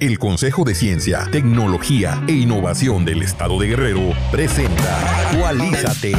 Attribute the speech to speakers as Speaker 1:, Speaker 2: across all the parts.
Speaker 1: El Consejo de Ciencia, Tecnología e Innovación del Estado de Guerrero presenta Actualízate.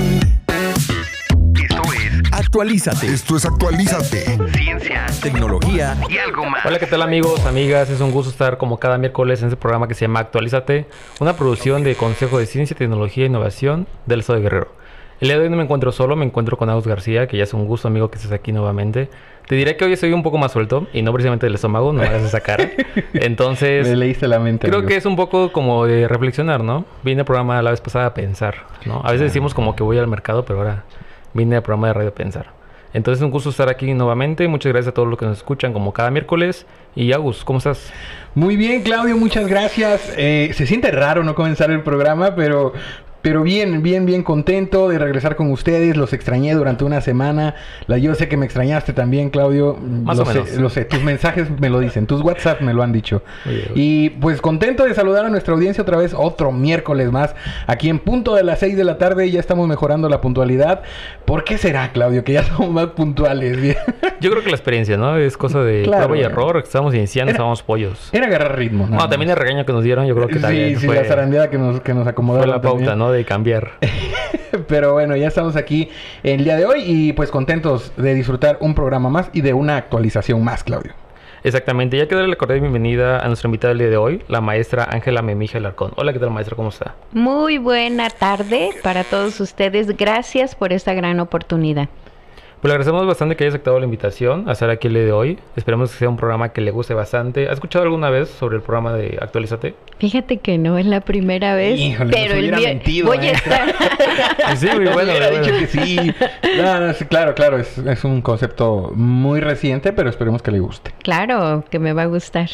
Speaker 1: Esto es Actualízate. Esto es Actualízate. Ciencia, tecnología y algo más.
Speaker 2: Hola, ¿qué tal amigos, amigas? Es un gusto estar como cada miércoles en este programa que se llama Actualízate, una producción de Consejo de Ciencia, Tecnología e Innovación del Estado de Guerrero. El día de hoy no me encuentro solo, me encuentro con Agus García, que ya es un gusto amigo que estés aquí nuevamente. Te diré que hoy estoy un poco más suelto y no precisamente del estómago, no me hagas esa cara. Entonces,
Speaker 3: Me leíste la mente.
Speaker 2: creo
Speaker 3: amigo.
Speaker 2: que es un poco como de reflexionar, ¿no? Vine al programa la vez pasada a pensar, ¿no? A veces decimos como que voy al mercado, pero ahora vine al programa de radio a pensar. Entonces, un gusto estar aquí nuevamente. Muchas gracias a todos los que nos escuchan como cada miércoles. Y Agus, ¿cómo estás?
Speaker 3: Muy bien, Claudio, muchas gracias. Eh, se siente raro no comenzar el programa, pero, pero bien, bien, bien contento de regresar con ustedes. Los extrañé durante una semana. La, yo sé que me extrañaste también, Claudio.
Speaker 2: Más
Speaker 3: lo
Speaker 2: o
Speaker 3: sé,
Speaker 2: menos.
Speaker 3: Lo sé, tus mensajes me lo dicen, tus WhatsApp me lo han dicho.
Speaker 2: Oye,
Speaker 3: Y pues contento de saludar a nuestra audiencia otra vez, otro miércoles más, aquí en punto de las 6 de la tarde. Ya estamos mejorando la puntualidad. ¿Por qué será, Claudio, que ya somos más puntuales?
Speaker 2: Yo creo que la experiencia, ¿no? Es cosa de
Speaker 3: Claro,
Speaker 2: prueba y error. Estamos iniciando,
Speaker 3: Era-
Speaker 2: estábamos pollos.
Speaker 3: Era agarrar ritmo. nada
Speaker 2: No, también el regaño que nos dieron, yo creo que
Speaker 3: Sí,
Speaker 2: también
Speaker 3: sí,
Speaker 2: fue,
Speaker 3: la zarandeada que nos, que nos
Speaker 2: fue
Speaker 3: acomodaron
Speaker 2: la pauta,
Speaker 3: también.
Speaker 2: ¿no? De cambiar.
Speaker 3: Pero bueno, ya estamos aquí el día de hoy y pues contentos de disfrutar un programa más y de una actualización más, Claudio.
Speaker 2: Exactamente. Ya que darle la cordial bienvenida a nuestra invitada del día de hoy, la maestra Ángela Memija Larcón. Hola, ¿qué tal, maestra? ¿Cómo está?
Speaker 4: Muy buena tarde para todos ustedes. Gracias por esta gran oportunidad.
Speaker 2: Pues le agradecemos bastante que haya aceptado la invitación a estar aquí el día de hoy. Esperemos que sea un programa que le guste bastante. ¿Has escuchado alguna vez sobre el programa de Actualízate?
Speaker 4: Fíjate que no es la primera vez,
Speaker 3: Híjole,
Speaker 4: pero el
Speaker 3: hubiera
Speaker 4: mier-
Speaker 3: mentido,
Speaker 4: voy
Speaker 3: ¿eh?
Speaker 4: a estar.
Speaker 2: Sí, muy bueno.
Speaker 3: Hubiera
Speaker 2: muy
Speaker 3: dicho
Speaker 2: bueno.
Speaker 3: que sí. No, no, sí, claro, claro, es, es un concepto muy reciente, pero esperemos que le guste.
Speaker 4: claro, que me va a gustar.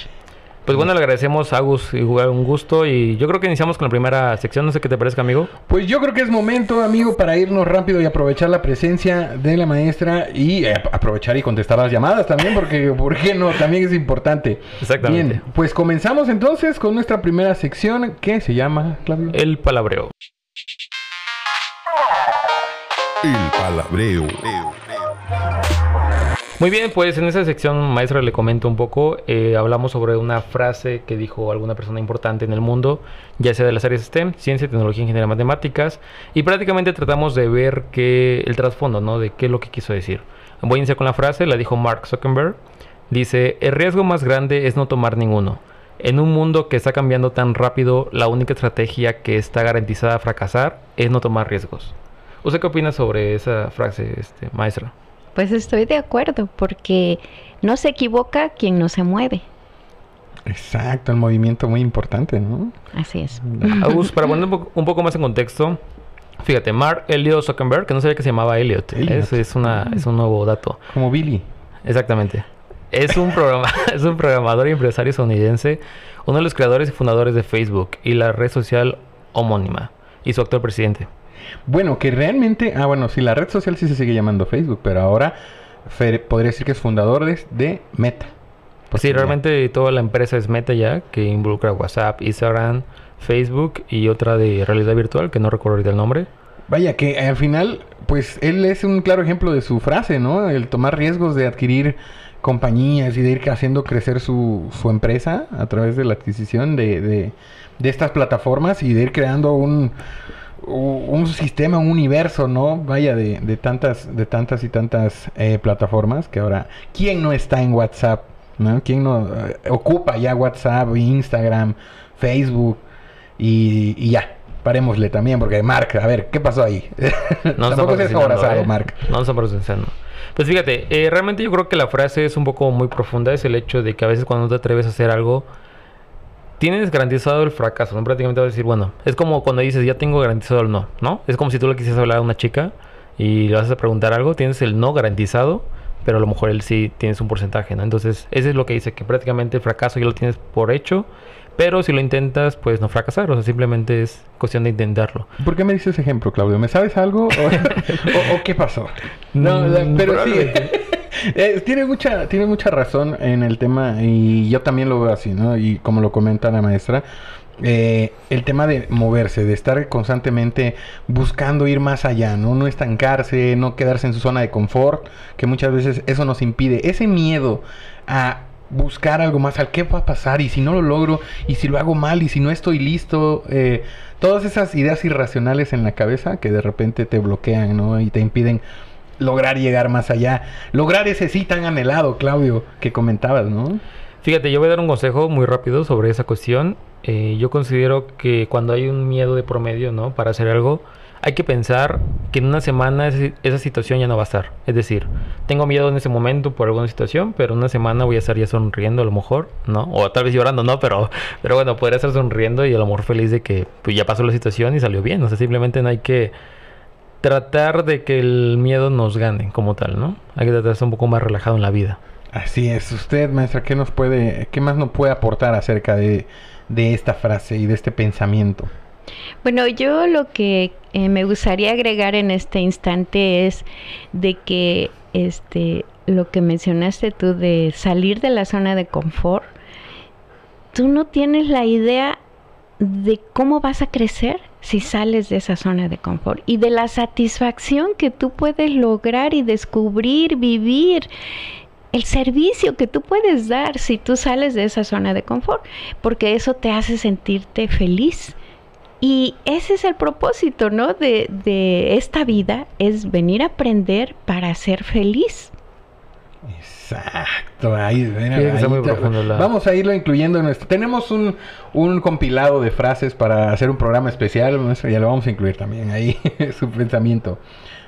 Speaker 2: Pues bueno, le agradecemos a Agus y jugar un gusto. Y yo creo que iniciamos con la primera sección. No sé qué te parezca, amigo.
Speaker 3: Pues yo creo que es momento, amigo, para irnos rápido y aprovechar la presencia de la maestra y eh, aprovechar y contestar las llamadas también, porque, ¿por qué no? También es importante.
Speaker 2: Exactamente.
Speaker 3: Bien, pues comenzamos entonces con nuestra primera sección que se llama, Claudio.
Speaker 2: El palabreo.
Speaker 1: El Palabreo.
Speaker 2: Muy bien, pues en esta sección, maestra, le comento un poco. eh, hablamos sobre una frase que dijo alguna persona importante en el mundo, ya sea de las áreas STEM, ciencia, tecnología, ingeniería, matemáticas, y prácticamente tratamos de ver qué, el trasfondo, ¿no? De qué es lo que quiso decir. Voy a iniciar con la frase, la dijo Mark Zuckerberg. Dice, el riesgo más grande es no tomar ninguno. En un mundo que está cambiando tan rápido, la única estrategia que está garantizada a fracasar es no tomar riesgos. ¿Usted qué opina sobre esa frase, este, maestra?
Speaker 4: Pues estoy de acuerdo, porque no se equivoca quien no se mueve.
Speaker 3: Exacto, el movimiento muy importante, ¿no?
Speaker 4: Así es.
Speaker 2: Agus, para poner un po- un poco más en contexto, fíjate, Mark Elliot Zuckerberg, que no sabía que se llamaba Elliot,
Speaker 3: Elliot.
Speaker 2: Es, es, una, es un nuevo dato.
Speaker 3: Como Billy.
Speaker 2: Exactamente. Es un, programa, es un programador y empresario estadounidense, uno de los creadores y fundadores de Facebook y la red social homónima, y su actual presidente.
Speaker 3: Bueno, que realmente, ah, bueno, sí, la red social sí se sigue llamando Facebook, pero ahora fe- podría decir que es fundador de, de Meta.
Speaker 2: Pues sí,
Speaker 3: ya-
Speaker 2: realmente toda la empresa es Meta ya, que involucra WhatsApp, Instagram, Facebook y otra de realidad virtual, que no recuerdo ahorita el nombre.
Speaker 3: Vaya, que al final, pues él es un claro ejemplo de su frase, ¿no? El tomar riesgos de adquirir compañías y de ir haciendo crecer su, su empresa a través de la adquisición de, de, de estas plataformas y de ir creando un, un sistema, un universo, ¿no? Vaya, de, de tantas, de tantas y tantas eh, plataformas que ahora, ¿quién no está en WhatsApp? ¿No? ¿Quién no eh, ocupa ya WhatsApp, Instagram, Facebook? Y, y ya, parémosle también, porque Mark, a ver, ¿qué pasó ahí?
Speaker 2: No
Speaker 3: Tampoco
Speaker 2: abrazando,
Speaker 3: abrazado,
Speaker 2: ¿eh?
Speaker 3: Mark.
Speaker 2: No estamos abrazando. Pues fíjate, eh, realmente yo creo que la frase es un poco muy profunda. Es el hecho de que a veces cuando te atreves a hacer algo, tienes garantizado el fracaso. ¿no? Prácticamente vas a decir, bueno, es como cuando dices, ya tengo garantizado el no, ¿no? Es como si tú le quisieras hablar a una chica y le vas a preguntar algo, tienes el no garantizado, pero a lo mejor él sí tienes un porcentaje, ¿no? Entonces, eso es lo que dice, que prácticamente el fracaso ya lo tienes por hecho. Pero si lo intentas, pues no fracasar. O sea, simplemente es cuestión de intentarlo.
Speaker 3: ¿Por qué me dices ese ejemplo, Claudio? ¿Me sabes algo? ¿O, o- o qué pasó? No,
Speaker 2: Mm,
Speaker 3: pero sí. Eh, tiene mucha, tiene mucha razón en el tema y yo también lo veo así, ¿no? Y como lo comenta la maestra, eh, el tema de moverse, de estar constantemente buscando ir más allá, ¿no? No estancarse, no quedarse en su zona de confort, que muchas veces eso nos impide. Ese miedo a buscar algo más, al qué va a pasar y si no lo logro y si lo hago mal y si no estoy listo, eh, todas esas ideas irracionales en la cabeza que de repente te bloquean, ¿no? Y te impiden lograr llegar más allá, lograr ese sí tan anhelado, Claudio, que comentabas, ¿no?
Speaker 2: Fíjate, yo voy a dar un consejo muy rápido sobre esa cuestión. Eh, yo considero que cuando hay un miedo de promedio, ¿no? Para hacer algo, hay que pensar que en una semana esa situación ya no va a estar. Es decir, tengo miedo en ese momento por alguna situación, pero en una semana voy a estar ya sonriendo a lo mejor, ¿no? O tal vez llorando, ¿no? Pero, pero bueno, podría estar sonriendo y a lo mejor feliz de que pues, ya pasó la situación y salió bien. O sea, simplemente no hay que tratar de que el miedo nos gane como tal, ¿no? Hay que tratar de estar un poco más relajado en la vida.
Speaker 3: Así es. Usted, maestra, ¿qué nos puede, qué más nos puede aportar acerca de, de esta frase y de este pensamiento?
Speaker 4: Bueno, yo lo que eh, me gustaría agregar en este instante es de que este lo que mencionaste tú de salir de la zona de confort, tú no tienes la idea de cómo vas a crecer si sales de esa zona de confort y de la satisfacción que tú puedes lograr y descubrir, vivir el servicio que tú puedes dar si tú sales de esa zona de confort, porque eso te hace sentirte feliz y ese es el propósito, ¿no? De, de esta vida, es venir a aprender para ser feliz.
Speaker 3: Exacto, ahí, Vamos a irlo incluyendo en nuestro. Tenemos un, un, compilado de frases para hacer un programa especial, ya lo vamos a incluir también ahí, su pensamiento.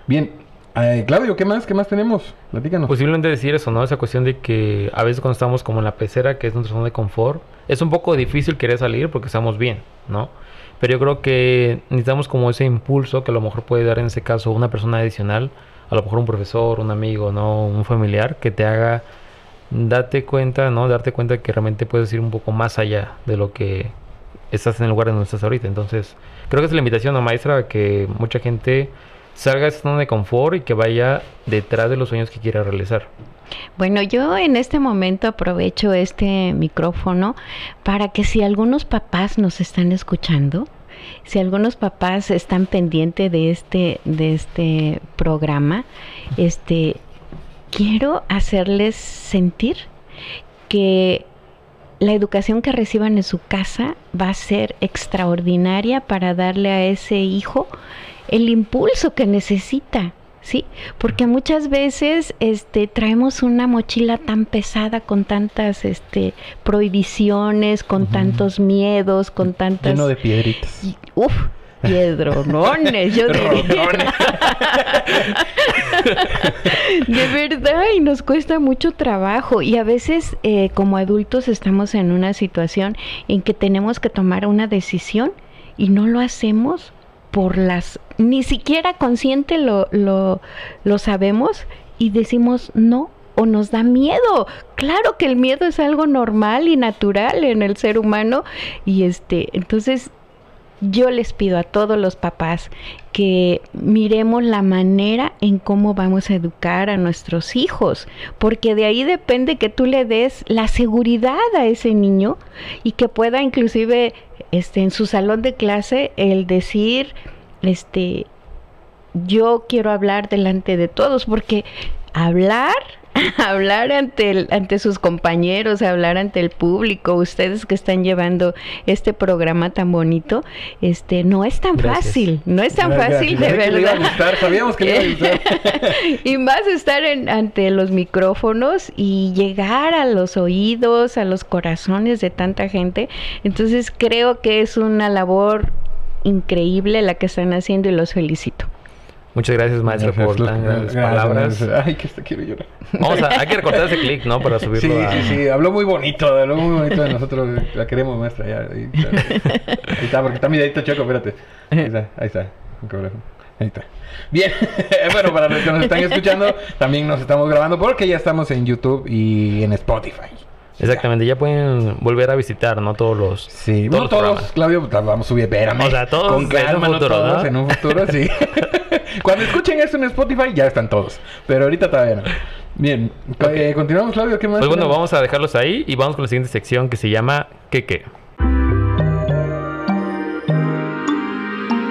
Speaker 3: Bien, eh, Claudio, ¿qué más? ¿Qué más tenemos? Platícanos.
Speaker 2: Posiblemente decir eso, ¿no? Esa cuestión de que a veces cuando estamos como en la pecera, que es nuestra zona de confort, es un poco difícil querer salir porque estamos bien, ¿no? Pero yo creo que necesitamos como ese impulso que a lo mejor puede dar en ese caso una persona adicional, a lo mejor un profesor, un amigo, no, un familiar que te haga darte cuenta, ¿no? Darte cuenta que realmente puedes ir un poco más allá de lo que estás en el lugar donde estás ahorita. Entonces, creo que es la invitación a maestra que mucha gente salga de esa zona de confort y que vaya detrás de los sueños que quiera realizar.
Speaker 4: Bueno, yo en este momento aprovecho este micrófono para que si algunos papás nos están escuchando, si algunos papás están pendientes de este de este programa, este quiero hacerles sentir que la educación que reciban en su casa va a ser extraordinaria para darle a ese hijo el impulso que necesita ¿sí? Porque muchas veces este traemos una mochila tan pesada con tantas este prohibiciones, con tantos miedos, con tantas
Speaker 3: lleno de piedritas.
Speaker 4: uf, piedronones, yo diría. de verdad, y nos cuesta mucho trabajo. Y a veces, eh, como adultos, estamos en una situación en que tenemos que tomar una decisión y no lo hacemos por las, ni siquiera consciente lo, lo, lo sabemos y decimos no o nos da miedo. Claro que el miedo es algo normal y natural en el ser humano y este, entonces yo les pido a todos los papás que miremos la manera en cómo vamos a educar a nuestros hijos, porque de ahí depende que tú le des la seguridad a ese niño y que pueda inclusive este en su salón de clase el decir este yo quiero hablar delante de todos porque hablar hablar ante, ante sus compañeros, hablar ante el público, ustedes que están llevando este programa tan bonito, este no es tan fácil, no es tan fácil de verdad.
Speaker 3: sabíamos que le iba a gustar.
Speaker 4: y más estar en, ante los micrófonos y llegar a los oídos, a los corazones de tanta gente. Entonces creo que es una labor increíble la que están haciendo y los felicito.
Speaker 2: Muchas gracias, maestro, por tan grandes palabras.
Speaker 3: Ay, que hasta quiero llorar.
Speaker 2: Vamos a, hay que recortar ese clic, ¿no? Para subirlo
Speaker 3: sí, Sí, sí, habló muy bonito, habló muy bonito de nosotros. La queremos, maestra, ya. Ahí, está, porque está mi dedito choco, espérate. Ahí está, ahí está. Ahí está. Bien, bueno, para los que nos están escuchando, también nos estamos grabando porque ya estamos en YouTube y en Spotify.
Speaker 2: Exactamente, ya pueden volver a visitar, ¿no? Todos los.
Speaker 3: Sí, todos, no todos Claudio, pues, vamos a subir, espérame.
Speaker 2: O sea, todos
Speaker 3: con en un futuro, todos, en un futuro, sí. Cuando escuchen esto en Spotify, ya están todos. Pero ahorita todavía no. Bien, eh, continuamos, Claudio, ¿qué más?
Speaker 2: Pues bueno, vamos a dejarlos ahí y vamos con la siguiente sección que se llama ¿Qué qué?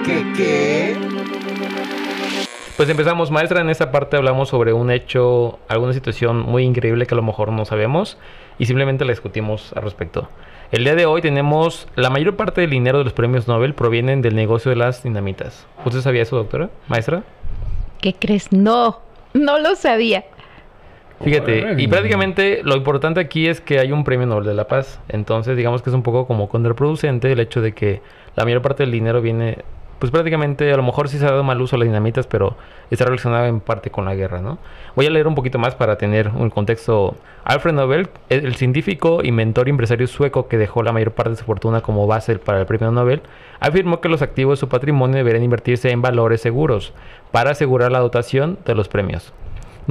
Speaker 2: ¿Qué qué? Pues empezamos, maestra, en esta parte hablamos sobre un hecho, alguna situación muy increíble que a lo mejor no sabemos y simplemente la discutimos al respecto. El día de hoy tenemos la mayor parte del dinero de los premios Nobel provienen del negocio de las dinamitas. ¿Usted sabía eso, doctora? Maestra?
Speaker 4: ¿Qué crees? No, no lo sabía.
Speaker 2: Fíjate, y prácticamente lo importante aquí es que hay un premio Nobel de la Paz. Entonces, digamos que es un poco como contraproducente el hecho de que la mayor parte del dinero viene, pues prácticamente a lo mejor sí se ha dado mal uso a las dinamitas, pero está relacionado en parte con la guerra, ¿no? Voy a leer un poquito más para tener un contexto. Alfred Nobel, el científico, inventor y empresario sueco que dejó la mayor parte de su fortuna como base para el premio Nobel, afirmó que los activos de su patrimonio deberían invertirse en valores seguros para asegurar la dotación de los premios.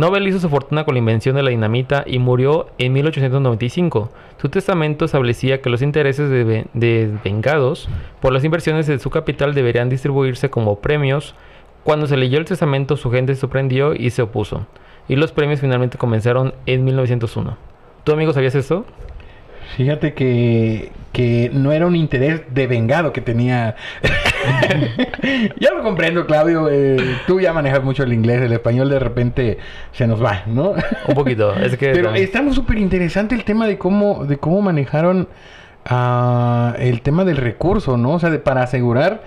Speaker 2: Nobel hizo su fortuna con la invención de la dinamita y murió en 1895. Su testamento establecía que los intereses de, vengados por las inversiones de su capital deberían distribuirse como premios. Cuando se leyó el testamento, su gente se sorprendió y se opuso. Y los premios finalmente comenzaron en 1901. ¿Tú, amigo, sabías esto?
Speaker 3: Fíjate que, que no era un interés de vengado que tenía. ya lo comprendo, Claudio. Eh, tú ya manejas mucho el inglés, el español de repente se nos va, ¿no?
Speaker 2: un poquito. Es que
Speaker 3: Pero estamos súper interesante el tema de cómo, de cómo manejaron uh, el tema del recurso, ¿no? O sea, de, para asegurar.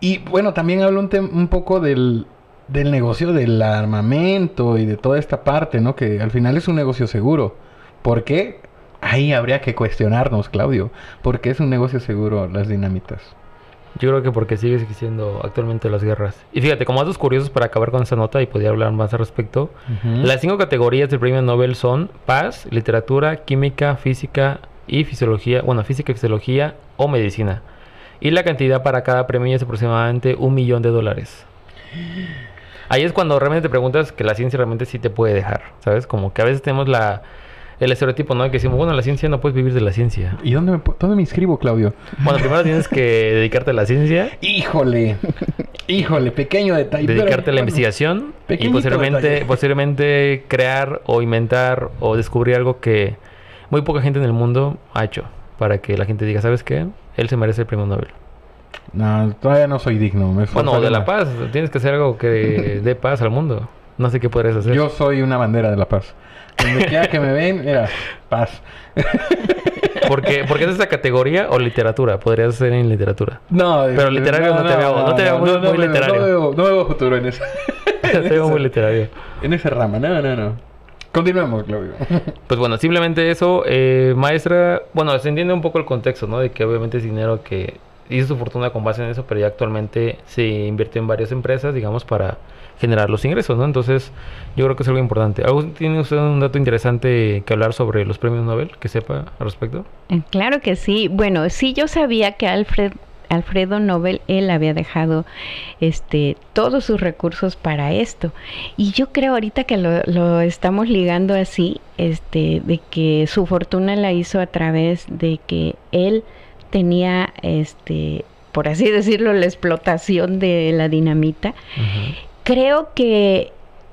Speaker 3: Y bueno, también hablo un, un poco del, del negocio del armamento y de toda esta parte, ¿no? Que al final es un negocio seguro. ¿Por qué? Ahí habría que cuestionarnos, Claudio, porque es un negocio seguro las dinamitas.
Speaker 2: Yo creo que porque sigue existiendo actualmente las guerras. Y fíjate, como datos curiosos para acabar con esta nota y podría hablar más al respecto, las cinco categorías del premio Nobel son paz, literatura, química, física y fisiología, bueno, física y fisiología o medicina. Y la cantidad para cada premio es aproximadamente un millón de dólares. Ahí es cuando realmente te preguntas que la ciencia realmente sí te puede dejar, ¿sabes? Como que a veces tenemos la el estereotipo, ¿no? Que decimos, bueno, la ciencia no puedes vivir de la ciencia.
Speaker 3: ¿Y dónde me, dónde me inscribo, Claudio?
Speaker 2: Bueno, primero tienes que dedicarte a la ciencia.
Speaker 3: Híjole, híjole, pequeño detalle.
Speaker 2: Dedicarte a la investigación y posteriormente, posteriormente crear o inventar o descubrir algo que muy poca gente en el mundo ha hecho para que la gente diga, ¿sabes qué? Él se merece el premio Nobel.
Speaker 3: No, todavía no soy digno.
Speaker 2: bueno, de la paz. Tienes que hacer algo que dé paz al mundo. No sé qué podrías hacer.
Speaker 3: Yo soy una bandera de la paz. Donde quiera que me ven, mira, paz.
Speaker 2: porque, porque es esta categoría o literatura, podría ser en literatura.
Speaker 3: No,
Speaker 2: pero literario no, te veo, no, te veo muy, muy literario.
Speaker 3: No veo, no veo futuro en eso.
Speaker 2: te veo muy literario.
Speaker 3: En esa rama, no, no, no. Continuemos, Claudio.
Speaker 2: Pues bueno, simplemente eso, eh, maestra, bueno, se entiende un poco el contexto, ¿no? De que obviamente es dinero que hizo su fortuna con base en eso, pero ya actualmente se invirtió en varias empresas, digamos, para generar los ingresos, ¿no? Entonces, yo creo que es algo importante. ¿Tiene usted un dato interesante que hablar sobre los premios Nobel que sepa al respecto?
Speaker 4: Eh, claro que sí. Bueno, sí yo sabía que Alfred Alfredo Nobel, él había dejado este todos sus recursos para esto. Y yo creo ahorita que lo, lo, estamos ligando así, este, de que su fortuna la hizo a través de que él tenía este por así decirlo, la explotación de la dinamita creo que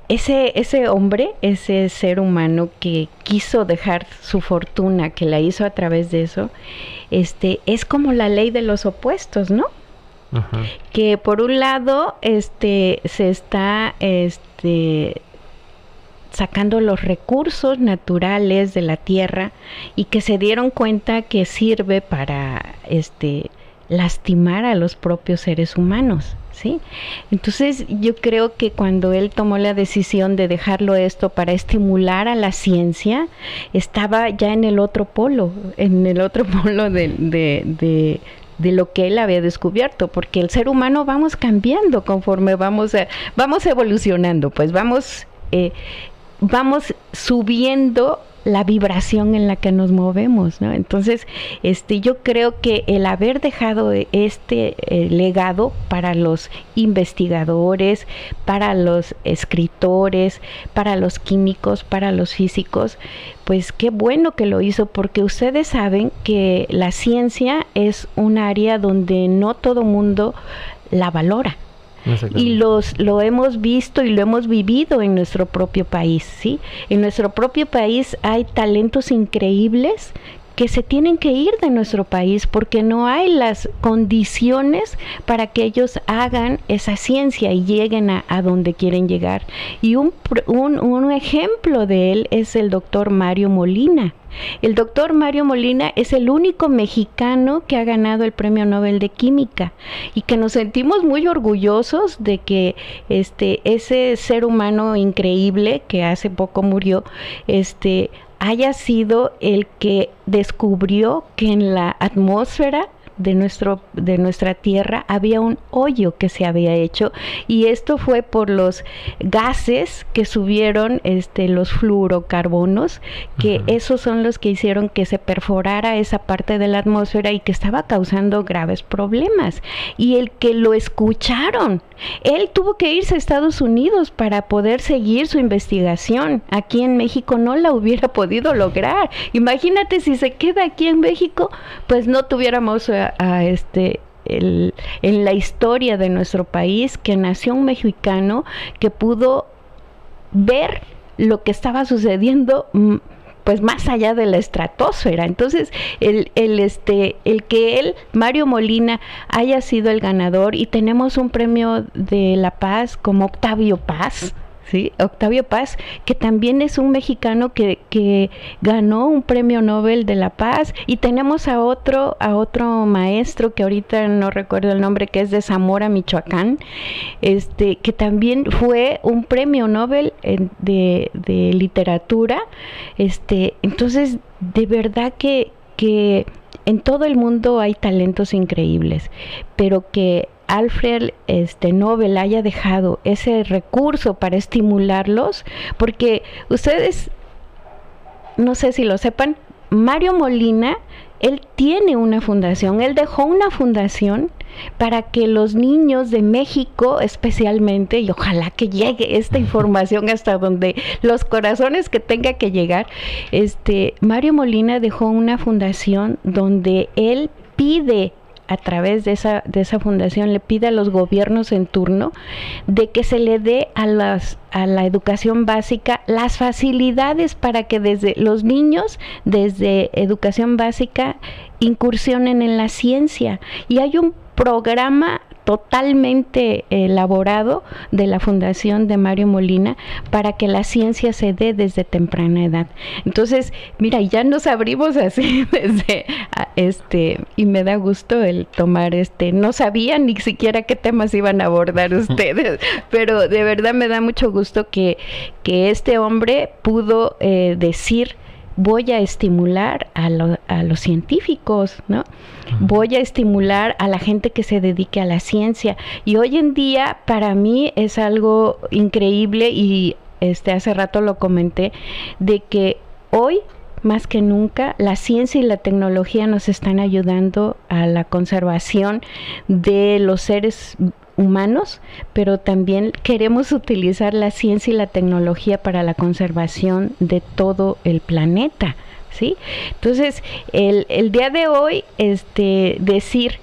Speaker 4: ese, ese hombre, ese ser humano que quiso dejar su fortuna, que la hizo a través de eso, este, es como la ley de los opuestos, ¿no? Que por un lado, este, se está, este, sacando los recursos naturales de la tierra y que se dieron cuenta que sirve para, este, lastimar a los propios seres humanos. ¿Sí? Entonces yo creo que cuando él tomó la decisión de dejarlo esto para estimular a la ciencia, estaba ya en el otro polo, en el otro polo de, de, de, lo que él había descubierto, porque el ser humano vamos cambiando conforme vamos, vamos evolucionando, pues vamos, eh, vamos subiendo la vibración en la que nos movemos, ¿no? Entonces, este, yo creo que el haber dejado este eh, legado para los investigadores, para los escritores, para los químicos, para los físicos, pues qué bueno que lo hizo, porque ustedes saben que la ciencia es un área donde no todo mundo la valora y los lo hemos visto y lo hemos vivido en nuestro propio país, ¿sí? En nuestro propio país hay talentos increíbles que se tienen que ir de nuestro país porque no hay las condiciones para que ellos hagan esa ciencia y lleguen a, donde quieren llegar. Y un, un, un ejemplo de él es el doctor Mario Molina. El doctor Mario Molina es el único mexicano que ha ganado el Premio Nobel de Química y que nos sentimos muy orgullosos de que este ese ser humano increíble que hace poco murió, este haya sido el que descubrió que en la atmósfera de, nuestro, de nuestra tierra había un hoyo que se había hecho y esto fue por los gases que subieron este, los fluorocarbonos, que esos son los que hicieron que se perforara esa parte de la atmósfera y que estaba causando graves problemas. Y el que lo escucharon, él tuvo que irse a Estados Unidos para poder seguir su investigación. Aquí en México no la hubiera podido lograr. Imagínate si se queda aquí en México, pues no tuviéramos a, este el, en la historia de nuestro país que nació un mexicano que pudo ver lo que estaba sucediendo mm, pues más allá de la estratosfera. Entonces, el, el, este, el que él, Mario Molina, haya sido el ganador y tenemos un premio de la paz como Octavio Paz, ¿sí? Octavio Paz, que también es un mexicano que, ganó un premio Nobel de la Paz, y tenemos a otro, a otro maestro que ahorita no recuerdo el nombre, que es de Zamora, Michoacán, este, que también fue un premio Nobel de, de, literatura. Este, entonces, de verdad que, que en todo el mundo hay talentos increíbles, pero que Alfred este, Nobel haya dejado ese recurso para estimularlos, porque ustedes, no sé si lo sepan, Mario Molina, él tiene una fundación, él dejó una fundación para que los niños de México especialmente, y ojalá que llegue esta información hasta donde los corazones que tenga que llegar, este Mario Molina dejó una fundación donde él pide a través de esa, de esa fundación le pide a los gobiernos en turno de que se le dé a, las, a la educación básica las facilidades para que desde los niños, desde educación básica, incursionen en la ciencia. Y hay un programa totalmente elaborado de la Fundación de Mario Molina para que la ciencia se dé desde temprana edad. Entonces, mira, ya nos abrimos así desde este y me da gusto el tomar este, no sabía ni siquiera qué temas iban a abordar ustedes, pero de verdad me da mucho gusto que, que este hombre pudo eh, decir voy a estimular a, los científicos, ¿no? Voy a estimular a la gente que se dedique a la ciencia. Y hoy en día para mí es algo increíble y este hace rato lo comenté de que hoy más que nunca la ciencia y la tecnología nos están ayudando a la conservación de los seres humanos, pero también queremos utilizar la ciencia y la tecnología para la conservación de todo el planeta. ¿Sí? Entonces, el, día de hoy, este, decir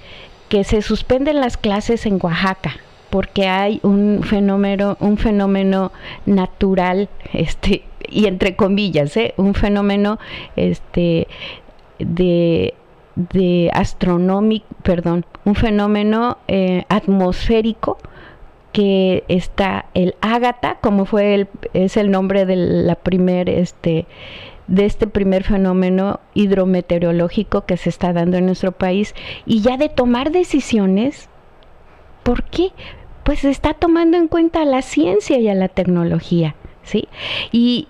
Speaker 4: que se suspenden las clases en Oaxaca, porque hay un fenómeno, un fenómeno natural, este, y entre comillas, ¿eh? un fenómeno este, de de astronómico, perdón, un fenómeno eh, atmosférico que está el ágata, como fue el, es el nombre de la primer este de este primer fenómeno hidrometeorológico que se está dando en nuestro país y ya de tomar decisiones, ¿por qué? Pues está tomando en cuenta la ciencia y a la tecnología, ¿sí? Y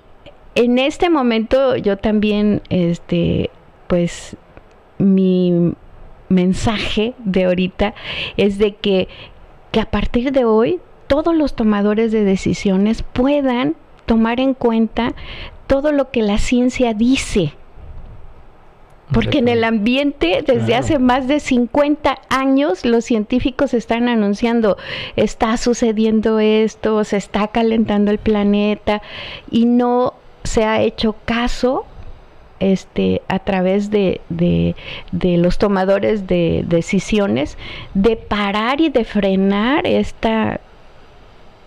Speaker 4: en este momento yo también este pues mi mensaje de ahorita es de que, que a partir de hoy todos los tomadores de decisiones puedan tomar en cuenta todo lo que la ciencia dice. Porque en el ambiente, desde hace más de 50 años, los científicos están anunciando, está sucediendo esto, se está calentando el planeta y no se ha hecho caso este, a través de, los tomadores de decisiones de parar y de frenar esta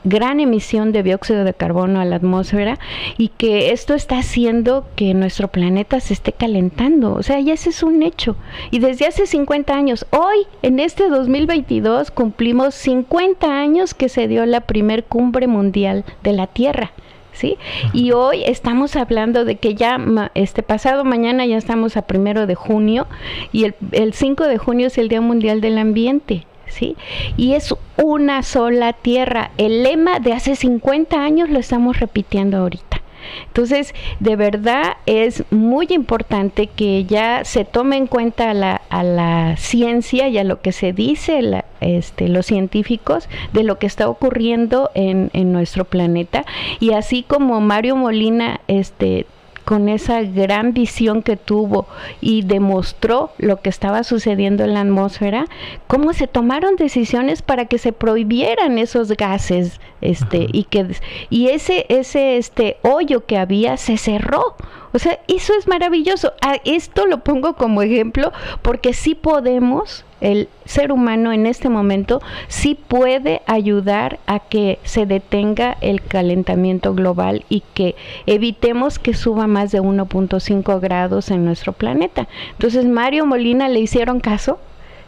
Speaker 4: gran emisión de dióxido de carbono a la atmósfera y que esto está haciendo que nuestro planeta se esté calentando. O sea, ya ese es un hecho. Y desde hace 50 años, hoy, en este 2022, cumplimos 50 años que se dio la primer cumbre mundial de la Tierra. ¿Sí? Y hoy estamos hablando de que ya este pasado mañana ya estamos a primero de junio y el, el 5 de junio es el Día Mundial del Ambiente. ¿sí? Y es una sola tierra. El lema de hace 50 años lo estamos repitiendo ahorita. Entonces, de verdad es muy importante que ya se tome en cuenta a la, a la ciencia y a lo que se dice este, los científicos de lo que está ocurriendo en, en nuestro planeta. Y así como Mario Molina este, con esa gran visión que tuvo y demostró lo que estaba sucediendo en la atmósfera, cómo se tomaron decisiones para que se prohibieran esos gases, este, y que y ese ese este hoyo que había se cerró. O sea, eso es maravilloso. A esto lo pongo como ejemplo porque sí podemos el ser humano en este momento sí puede ayudar a que se detenga el calentamiento global y que evitemos que suba más de 1.5 grados en nuestro planeta. Entonces Mario Molina le hicieron caso,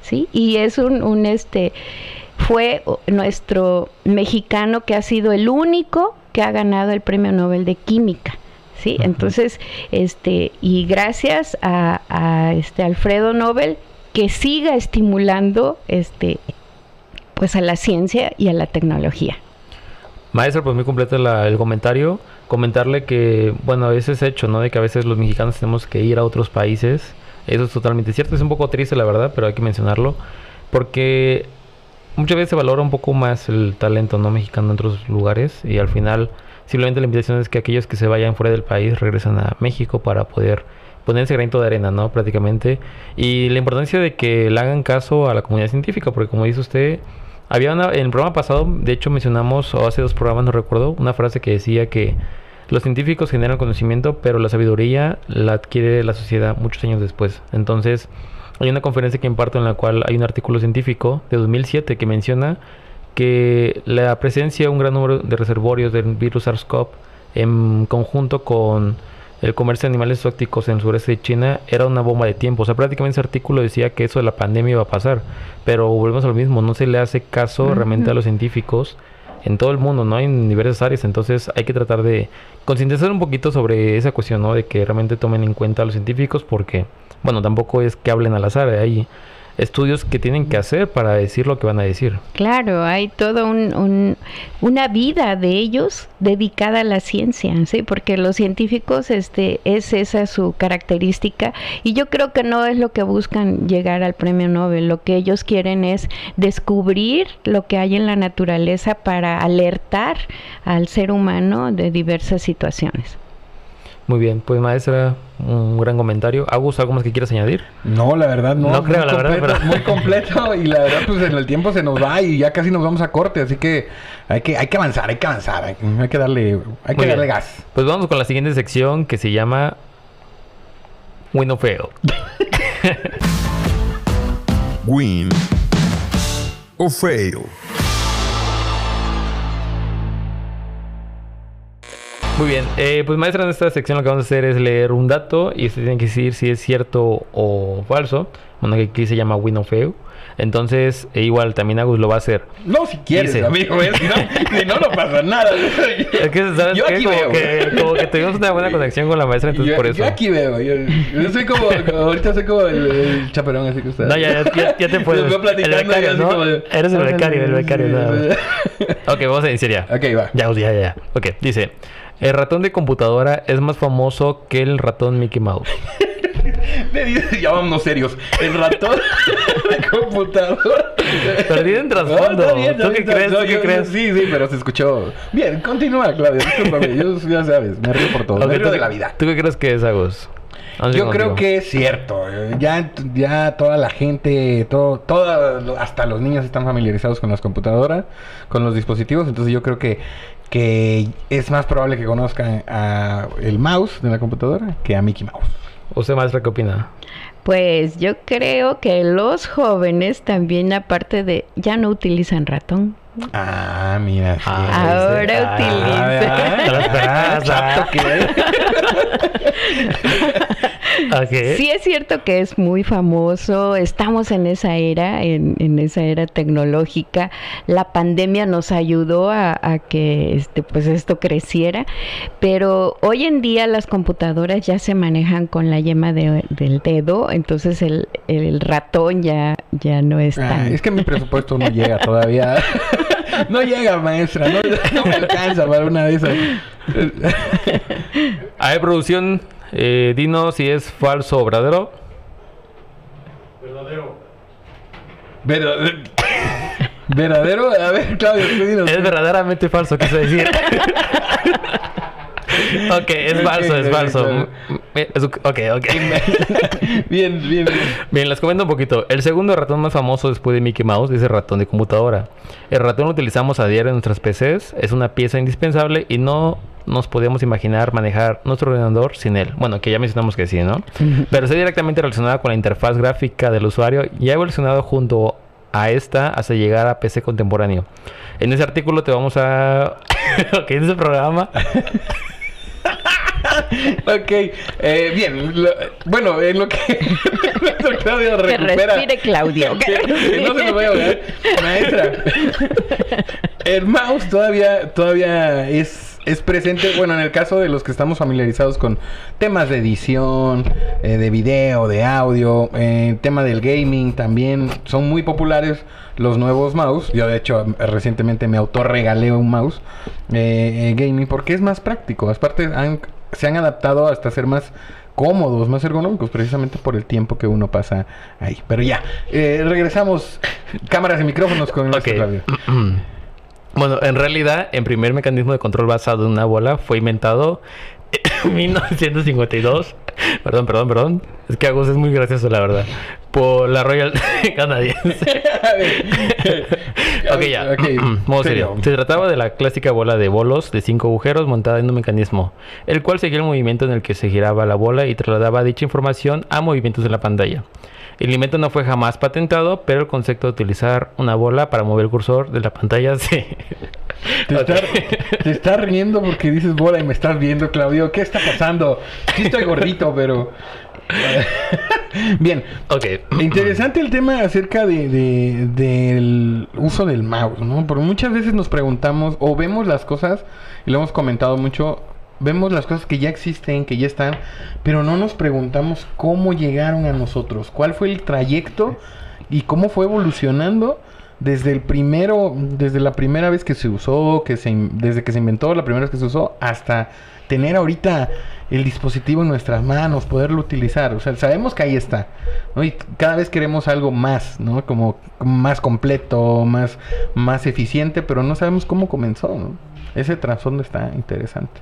Speaker 4: ¿sí? Y es un, un este fue nuestro mexicano que ha sido el único que ha ganado el Premio Nobel de Química. ¿Sí? Entonces, este, y gracias a, a este Alfredo Nobel que siga estimulando este pues a la ciencia y a la tecnología.
Speaker 2: Maestro, pues muy completo el comentario. Comentarle que, bueno, ese es hecho, ¿no? De que a veces los mexicanos tenemos que ir a otros países. Eso es totalmente cierto. Es un poco triste, la verdad, pero hay que mencionarlo. Porque muchas veces se valora un poco más el talento no mexicano en otros lugares. Y al final, simplemente la invitación es que aquellos que se vayan fuera del país regresan a México para poder poner ese granito de arena, ¿no? Prácticamente. Y la importancia de que le hagan caso a la comunidad científica, porque como dice usted, había una, en el programa pasado, de hecho mencionamos, o hace dos programas, no recuerdo, una frase que decía que los científicos generan conocimiento, pero la sabiduría la adquiere la sociedad muchos años después. Entonces, hay una conferencia que imparto en la cual hay un artículo científico de 2007 que menciona que la presencia de un gran número de reservorios del virus SARS-CoV en conjunto con el comercio de animales exóticos en el sureste de China era una bomba de tiempo. O sea, prácticamente ese artículo decía que eso de la pandemia iba a pasar. Pero volvemos a lo mismo, no se le hace caso realmente a los científicos en todo el mundo, ¿no? En diversas áreas. Entonces hay que tratar de concientizar un poquito sobre esa cuestión, ¿no? De que realmente tomen en cuenta a los científicos porque, bueno, tampoco es que hablen al azar. Hay estudios que tienen que hacer para decir lo que van a decir.
Speaker 4: Claro, hay toda un, una vida de ellos dedicada a la ciencia, ¿sí? porque los científicos este, es esa su característica y yo creo que no es lo que buscan llegar al premio Nobel, lo que ellos quieren es descubrir lo que hay en la naturaleza para alertar al ser humano de diversas situaciones.
Speaker 2: Muy bien, pues maestra, un gran comentario. Agus, ¿algo más que quieras añadir?
Speaker 3: No, la verdad no.
Speaker 2: No creo, la verdad.
Speaker 3: Pero... Muy completo y la verdad pues en el tiempo se nos va y ya casi nos vamos a corte, así que hay que, hay que avanzar, hay que avanzar, hay, que darle, hay que darle gas.
Speaker 2: Pues vamos con la siguiente sección que se llama Win o Fail.
Speaker 1: Win o Fail.
Speaker 2: Muy bien, eh, pues maestra, en esta sección lo que vamos a hacer es leer un dato y usted tiene que decir si es cierto o falso. Bueno, que aquí se llama win o fail. Entonces, e igual también Agus lo va a hacer.
Speaker 3: No, si quieres, amigo, ¿eh? si, no, no, pasa nada.
Speaker 2: Es que, ¿sabes yo aquí como veo. Que, como que tuvimos una buena conexión con la maestra, entonces por eso.
Speaker 3: Yo aquí veo. Yo, yo soy como, ahorita soy como el, el, chaperón, así que usted.
Speaker 2: No, ya, ya, ya te puedes. el becario, ¿no? Como... Eres el becario, el becario. No. ok, vamos a iniciar ya.
Speaker 3: Ok, va.
Speaker 2: Ya, ya, ya. Ok, dice. El ratón de computadora es más famoso que el ratón Mickey Mouse.
Speaker 3: ya vámonos serios. El ratón de computadora.
Speaker 2: Perdido en trasfondo. ¿Tú qué crees? ¿Tú qué crees?
Speaker 3: Sí, sí, pero se escuchó. Bien, continúa, Claudio. Discúlpame. yo ya sabes, me río por todo. Okay, me río de la vida.
Speaker 2: ¿Tú qué crees que es, Agus?
Speaker 3: Yo creo que es cierto. Ya, ya toda la gente, todo, toda, hasta los niños están familiarizados con las computadoras, con los dispositivos. Entonces yo creo que que es más probable que conozcan a el mouse de la computadora que a Mickey Mouse.
Speaker 2: ¿Usted, maestra, qué opina?
Speaker 4: Pues yo creo que los jóvenes también, aparte de, ya no utilizan ratón,
Speaker 3: Ah, mira.
Speaker 4: Ah, ahora
Speaker 2: utiliza.
Speaker 4: Sí es cierto que es muy famoso, estamos en esa era, en, esa era tecnológica. La pandemia nos ayudó a, que este, pues esto creciera, pero hoy en día las computadoras ya se manejan con la yema del dedo, entonces el, ratón ya, ya no es ah, tan...
Speaker 3: es que mi presupuesto no llega todavía. no llega, maestra, no, no me alcanza para una de esas.
Speaker 2: A ver, producción, eh, dinos si es falso o verdadero.
Speaker 3: Verdadero. Verdadero. ¿Verdadero? A ver, Claudio,
Speaker 2: dinos. Es verdaderamente falso, quise decir. ok, es falso, es falso. Ok, ok.
Speaker 3: bien, bien, bien.
Speaker 2: Bien, les comento un poquito. El segundo ratón más famoso después de Mickey Mouse es el ratón de computadora. El ratón lo utilizamos a diario en nuestras PCs. Es una pieza indispensable y no nos podíamos imaginar manejar nuestro ordenador sin él. Bueno, que ya mencionamos que sí, ¿no? Pero está directamente relacionada con la interfaz gráfica del usuario y ha evolucionado junto a esta hasta llegar a PC contemporáneo. En ese artículo te vamos a... ok, en ese programa...
Speaker 3: ok, eh, bien. bueno, en lo que
Speaker 4: Claudio recupera. Que respire Claudio.
Speaker 3: no se lo voy a ver. Maestra, el mouse todavía, todavía es es presente, bueno, en el caso de los que estamos familiarizados con temas de edición, eh, de video, de audio, eh, tema del gaming también, son muy populares los nuevos mouse. Yo de hecho recientemente me autorregalé un mouse gaming porque es más práctico. Aparte han, se han adaptado hasta ser más cómodos, más ergonómicos, precisamente por el tiempo que uno pasa ahí. Pero ya, regresamos cámaras y micrófonos con okay.
Speaker 2: Bueno, en realidad, el primer mecanismo de control basado en una bola fue inventado en 1952. perdón, perdón, perdón. Es que Agus es muy gracioso, la verdad. Por la Royal canadiense. ok, ya. Modo serio. Se trataba de la clásica bola de bolos de cinco agujeros montada en un mecanismo, el cual seguía el movimiento en el que se giraba la bola y trasladaba dicha información a movimientos en la pantalla. El invento no fue jamás patentado, pero el concepto de utilizar una bola para mover el cursor de la pantalla sí.
Speaker 3: Te, estás riendo porque dices bola y me estás viendo, Claudio. ¿Qué está pasando? Sí estoy gordito, pero... Bien.
Speaker 2: Ok.
Speaker 3: Interesante el tema acerca de, del uso del mouse, ¿no? Porque muchas veces nos preguntamos o vemos las cosas, y lo hemos comentado mucho, vemos las cosas que ya existen, que ya están, pero no nos preguntamos cómo llegaron a nosotros, cuál fue el trayecto y cómo fue evolucionando desde el primero, desde la primera vez que se usó, que se, desde que se inventó la primera vez que se usó, hasta tener ahorita el dispositivo en nuestras manos, poderlo utilizar. O sea, sabemos que ahí está, ¿no? Y cada vez queremos algo más, ¿no? Como, más completo, más, más eficiente, pero no sabemos cómo comenzó, ¿no? Ese trasfondo está interesante.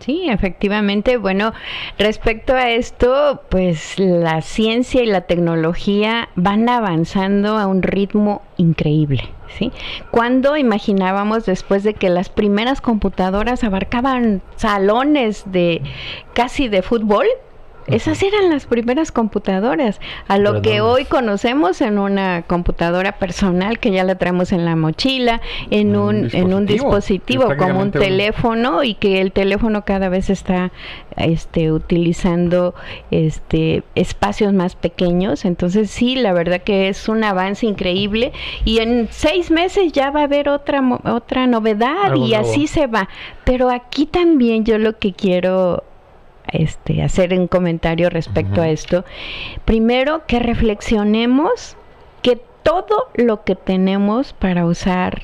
Speaker 4: Sí, efectivamente. Bueno, respecto a esto, pues la ciencia y la tecnología van avanzando a un ritmo increíble. ¿sí? Cuando imaginábamos después de que las primeras computadoras abarcaban salones de casi de fútbol, esas eran las primeras computadoras, a lo que hoy conocemos en una computadora personal que ya la traemos en la mochila, en un, dispositivo, en un dispositivo como un teléfono y que el teléfono cada vez está este utilizando este espacios más pequeños, entonces sí, la verdad que es un avance increíble y en seis meses ya va a haber otra otra novedad y así se va. Pero aquí también yo lo que quiero este, hacer un comentario respecto a esto. Primero, que reflexionemos que todo lo que tenemos para usar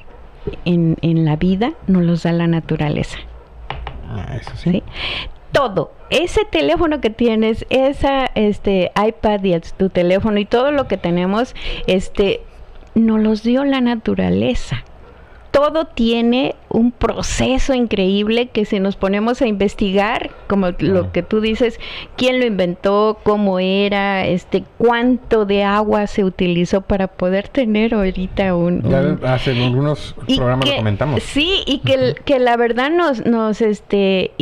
Speaker 4: en, la vida nos los da la naturaleza.
Speaker 3: Ah, eso sí.
Speaker 4: Todo. Ese teléfono que tienes, esa este iPad y tu teléfono y todo lo que tenemos, este, nos los dio la naturaleza todo tiene un proceso increíble que si nos ponemos a investigar, como lo que tú dices, quién lo inventó, cómo era, este, cuánto de agua se utilizó para poder tener ahorita un...
Speaker 3: Ya hace algunos programas lo comentamos.
Speaker 4: Sí, y que, que la verdad nos, nos, este,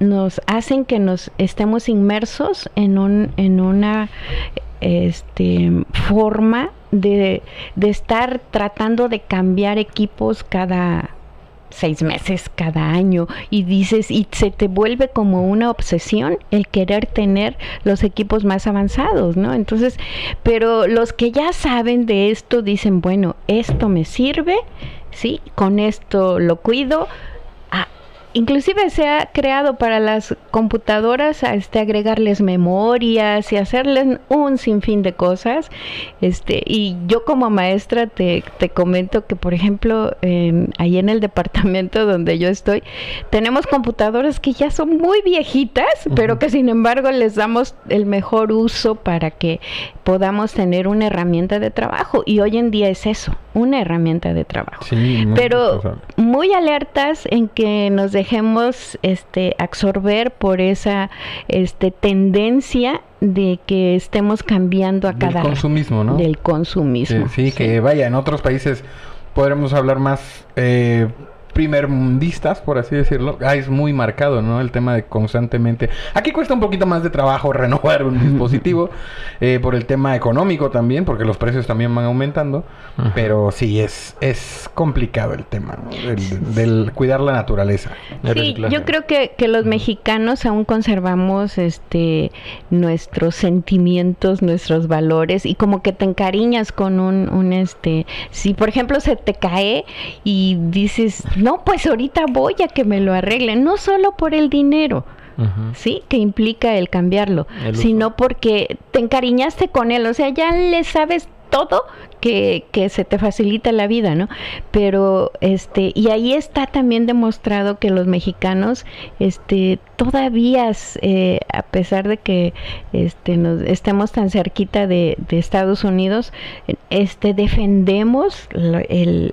Speaker 4: nos hacen que nos estemos inmersos en, un, en una este, forma de, de estar tratando de cambiar equipos cada seis meses cada año y dices y se te vuelve como una obsesión el querer tener los equipos más avanzados, ¿no? Entonces, pero los que ya saben de esto dicen, bueno, esto me sirve, ¿sí? Con esto lo cuido, inclusive se ha creado para las computadoras este agregarles memorias y hacerles un sinfín de cosas. Este y yo como maestra te, te comento que por ejemplo ahí en el departamento donde yo estoy tenemos computadoras que ya son muy viejitas pero que sin embargo les damos el mejor uso para que podamos tener una herramienta de trabajo. Y hoy en día es eso una herramienta de trabajo pero muy alertas en que nos dejemos este absorber por esa este tendencia de que estemos cambiando a
Speaker 3: del
Speaker 4: cada
Speaker 3: consumismo, ¿no?
Speaker 4: del consumismo.
Speaker 3: Sí, que vaya, en otros países podremos hablar más eh, primermundistas, por así decirlo. Ah, es muy marcado, ¿no? El tema de constantemente... Aquí cuesta un poquito más de trabajo renovar un dispositivo, eh, por el tema económico también, porque los precios también van aumentando. Pero sí, es, es complicado el tema, ¿no? Del, del cuidar la naturaleza.
Speaker 4: Sí, yo creo que, que los mexicanos aún conservamos este nuestros sentimientos, nuestros valores y como que te encariñas con un, un este, si por ejemplo se te cae y dices, no, pues ahorita voy a que me lo arreglen, no solo por el dinero, ¿sí? Que implica el cambiarlo, sino porque te encariñaste con él, o sea, ya le sabes todo que, que, se te facilita la vida, ¿no? Pero este, y ahí está también demostrado que los mexicanos, este, todavía, eh, a pesar de que este nos estemos tan cerquita de, de Estados Unidos, este defendemos el,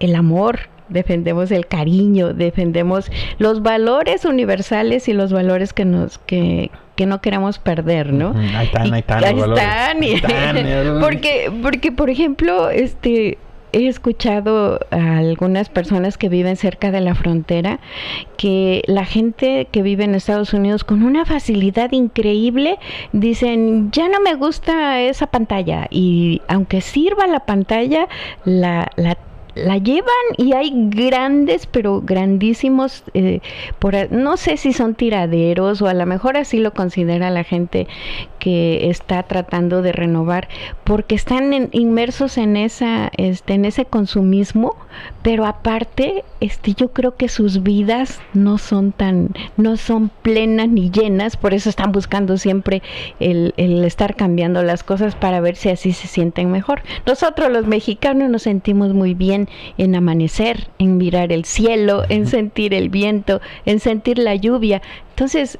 Speaker 4: el amor, defendemos el cariño, defendemos los valores universales y los valores que nos que, que no queramos perder, ¿no?
Speaker 3: Ahí están, ahí están.
Speaker 4: Ahí
Speaker 3: los valores.
Speaker 4: están.
Speaker 3: Ahí están.
Speaker 4: porque porque por ejemplo, este he escuchado a algunas personas que viven cerca de la frontera que la gente que vive en Estados Unidos con una facilidad increíble dicen ya no me gusta esa pantalla y aunque sirva la pantalla la, la la llevan y hay grandes, pero grandísimos, eh, por, no sé si son tiraderos o a lo mejor así lo considera la gente que está tratando de renovar, porque están en, inmersos en esa, este, en ese consumismo, pero aparte, este, yo creo que sus vidas no son tan, no son plenas ni llenas, por eso están buscando siempre el, el estar cambiando las cosas para ver si así se sienten mejor. Nosotros los mexicanos nos sentimos muy bien en amanecer, en mirar el cielo, en sentir el viento, en sentir la lluvia. Entonces,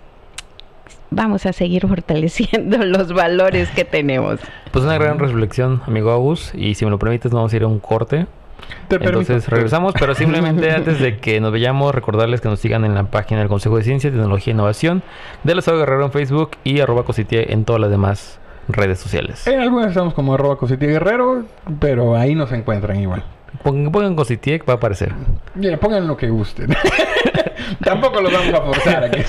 Speaker 4: vamos a seguir fortaleciendo los valores que tenemos.
Speaker 2: Pues una gran reflexión, amigo Agus, y si me lo permites, vamos a ir a un corte.
Speaker 3: Te
Speaker 2: Entonces
Speaker 3: permito.
Speaker 2: regresamos, pero simplemente antes de que nos veamos, recordarles que nos sigan en la página del Consejo de Ciencia, Tecnología e Innovación del Estado Guerrero en Facebook y arroba cositie en todas las demás redes sociales.
Speaker 3: En algunas estamos como arroba cositía guerrero, pero ahí nos encuentran igual.
Speaker 2: Pongan, pongan Cositie que va a aparecer.
Speaker 3: Mira, pongan lo que gusten. Tampoco los vamos a forzar. a que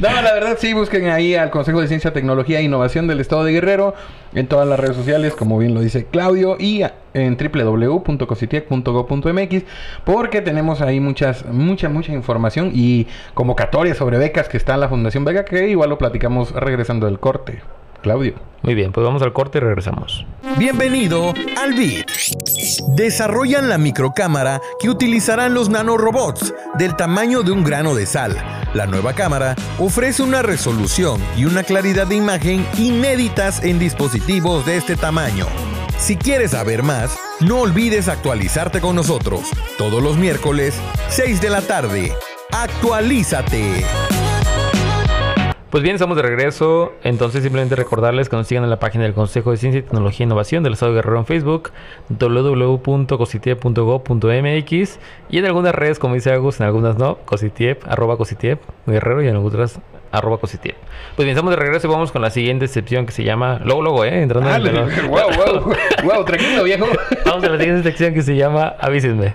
Speaker 3: no, la verdad sí, busquen ahí al Consejo de Ciencia, Tecnología e Innovación del Estado de Guerrero en todas las redes sociales, como bien lo dice Claudio, y en www.cositiec.go.mx porque tenemos ahí muchas, mucha, mucha información y convocatorias sobre becas que está en la Fundación Vega, que igual lo platicamos regresando del corte. Claudio.
Speaker 2: Muy bien, pues vamos al corte y regresamos.
Speaker 1: Bienvenido al BIT. Desarrollan la microcámara que utilizarán los nanorobots del tamaño de un grano de sal. La nueva cámara ofrece una resolución y una claridad de imagen inéditas en dispositivos de este tamaño. Si quieres saber más, no olvides actualizarte con nosotros todos los miércoles, 6 de la tarde. Actualízate.
Speaker 2: Pues bien, estamos de regreso. Entonces, simplemente recordarles que nos sigan en la página del Consejo de Ciencia, Tecnología e Innovación del Estado de Guerrero en Facebook, www.cositie.go.mx y en algunas redes, como dice Agus, en algunas no, Cositiep, arroba Cositiep, Guerrero y en otras arroba Cositiep. Pues bien, estamos de regreso y vamos con la siguiente sección que se llama, luego, luego, eh, entrando en el
Speaker 3: wow, wow, wow, tranquilo viejo.
Speaker 2: Vamos a la siguiente sección que se llama Avísenme.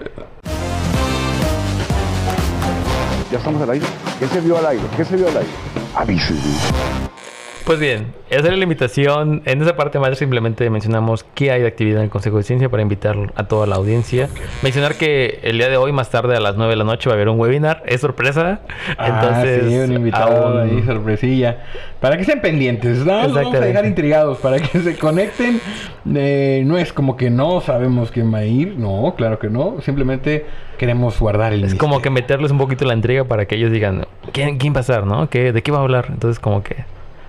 Speaker 5: Ya estamos al aire. ¿Qué se vio al aire? ¿Qué se vio al aire? Avísenme.
Speaker 2: Pues bien, esa es la invitación. En esa parte, madre, simplemente mencionamos qué hay de actividad en el Consejo de Ciencia para invitar a toda la audiencia. Mencionar que el día de hoy, más tarde a las 9 de la noche, va a haber un webinar. Es sorpresa.
Speaker 3: Ah, Entonces, sí, un invitado ahí, sorpresilla. Para que estén pendientes, ¿no? Los vamos a dejar intrigados para que se conecten. Eh, no es como que no sabemos quién va a ir. No, claro que no. Simplemente queremos guardar el
Speaker 2: Es como que meterles un poquito la intriga para que ellos digan, ¿quién, quién va a ser, no? ¿Qué, ¿De qué va a hablar? Entonces, como que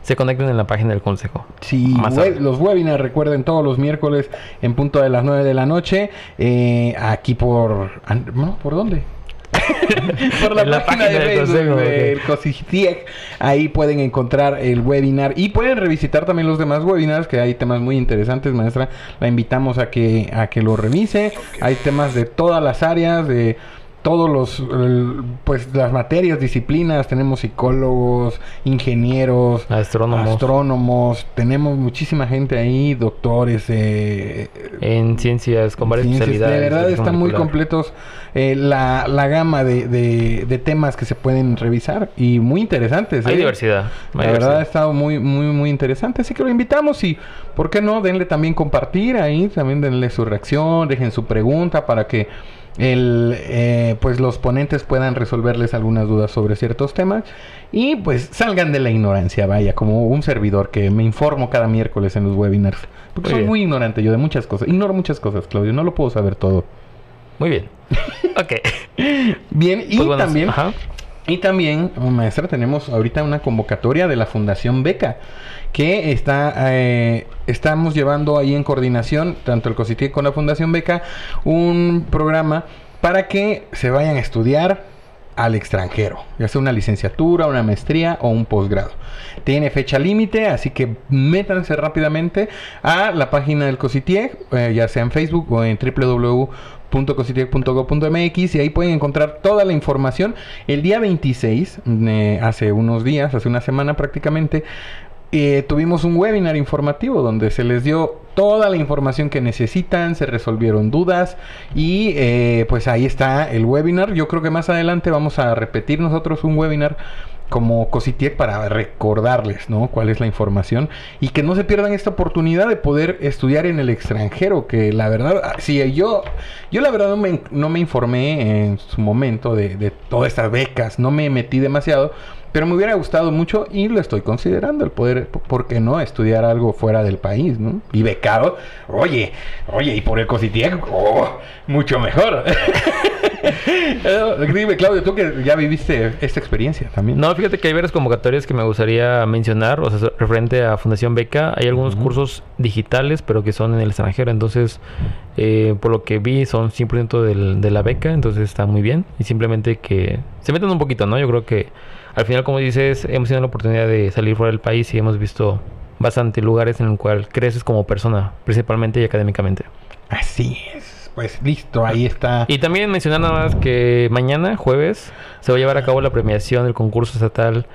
Speaker 2: se conecten en la página del consejo.
Speaker 3: Sí, los webinars recuerden todos los miércoles en punto de las 9 de la noche. Eh, aquí por... ¿No? ¿Por dónde? por la, página, de Facebook del COSITIEC. Ahí pueden encontrar el webinar y pueden revisitar también los demás webinars que hay temas muy interesantes, maestra. La invitamos a que a que lo revise. Hay temas de todas las áreas de todos los, pues las materias, disciplinas, tenemos psicólogos, ingenieros,
Speaker 2: astrónomos,
Speaker 3: astrónomos tenemos muchísima gente ahí, doctores. Eh,
Speaker 2: en ciencias, con varias especialidades.
Speaker 3: De verdad están muy completos eh, la, la, gama de, de, temas que se pueden revisar y muy interesantes.
Speaker 2: Hay ¿eh? diversidad.
Speaker 3: la verdad ha estado muy, muy, muy interesante, así que lo invitamos y, ¿por qué no? Denle también compartir ahí, también denle su reacción, dejen su pregunta para que el, eh, pues los ponentes puedan resolverles algunas dudas sobre ciertos temas y pues salgan de la ignorancia, vaya, como un servidor que me informo cada miércoles en los webinars. Porque soy muy ignorante yo de muchas cosas. Ignoro muchas cosas, Claudio, no lo puedo saber todo.
Speaker 2: Muy bien. ok.
Speaker 3: bien, y pues también... Y también, oh, maestra, tenemos ahorita una convocatoria de la Fundación Beca que está, eh, estamos llevando ahí en coordinación, tanto el COSITIC con la Fundación Beca, un programa para que se vayan a estudiar al extranjero, ya sea una licenciatura, una maestría o un posgrado. Tiene fecha límite, así que métanse rápidamente a la página del COSITIEC, eh, ya sea en Facebook o en www.cositiec.gov.mx y ahí pueden encontrar toda la información. El día 26, eh, hace unos días, hace una semana prácticamente, eh, tuvimos un webinar informativo donde se les dio toda la información que necesitan, se resolvieron dudas y eh, pues ahí está el webinar. Yo creo que más adelante vamos a repetir nosotros un webinar como Cositiec para recordarles, ¿no? Cuál es la información y que no se pierdan esta oportunidad de poder estudiar en el extranjero, que la verdad, ah, sí, yo, yo la verdad no me, no me informé en su momento de, de todas estas becas, no me metí demasiado, pero me hubiera gustado mucho y lo estoy considerando el poder, ¿por qué no? Estudiar algo fuera del país, ¿no? Y becado, oye, oye, y por el COSITIEC, oh, mucho mejor. Dime, Claudio, tú que ya viviste esta experiencia también.
Speaker 2: No, fíjate que hay varias convocatorias que me gustaría mencionar, o sea, referente a Fundación Beca. Hay algunos cursos digitales, pero que son en el extranjero, entonces, eh, por lo que vi, son 100% del, de la beca, entonces está muy bien. Y simplemente que se metan un poquito, ¿no? Yo creo que al final, como dices, hemos tenido la oportunidad de salir fuera del país y hemos visto bastantes lugares en el cual creces como persona, principalmente y académicamente.
Speaker 3: Así es. Pues listo, ahí está.
Speaker 2: Y también mencionar nada más que mañana, jueves, se va a llevar a cabo la premiación del concurso estatal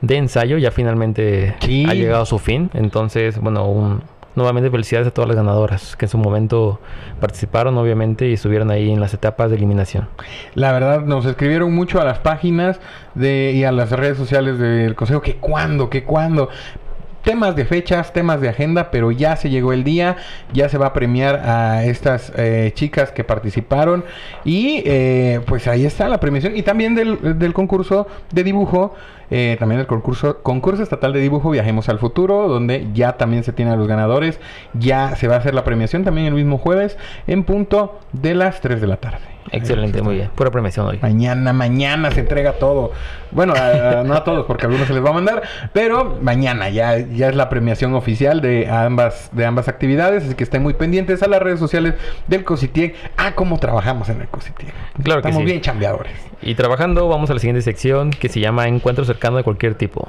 Speaker 2: de ensayo. Ya finalmente ha llegado a su fin. Entonces, bueno, un, nuevamente felicidades a todas las ganadoras que en su momento participaron, obviamente, y estuvieron ahí en las etapas de eliminación.
Speaker 3: La verdad, nos escribieron mucho a las páginas de, y a las redes sociales del Consejo que cuándo, que cuándo temas de fechas, temas de agenda, pero ya se llegó el día, ya se va a premiar a estas eh, chicas que participaron y eh, pues ahí está la premiación y también del, del concurso de dibujo eh, también el concurso, concurso estatal de dibujo Viajemos al Futuro, donde ya también se tiene a los ganadores. Ya se va a hacer la premiación también el mismo jueves en punto de las 3 de la tarde.
Speaker 2: Excelente, muy bien. Pura premiación hoy.
Speaker 3: Mañana, mañana se entrega todo. Bueno, no a todos porque a algunos se les va a mandar, pero mañana ya, ya es la premiación oficial de ambas, de ambas actividades, así que estén muy pendientes a las redes sociales del Cositieg, a cómo trabajamos en el Cositieg.
Speaker 2: Claro que
Speaker 3: Estamos bien chambeadores.
Speaker 2: Y trabajando, vamos a la siguiente sección que se llama Encuentros cercano de cualquier tipo.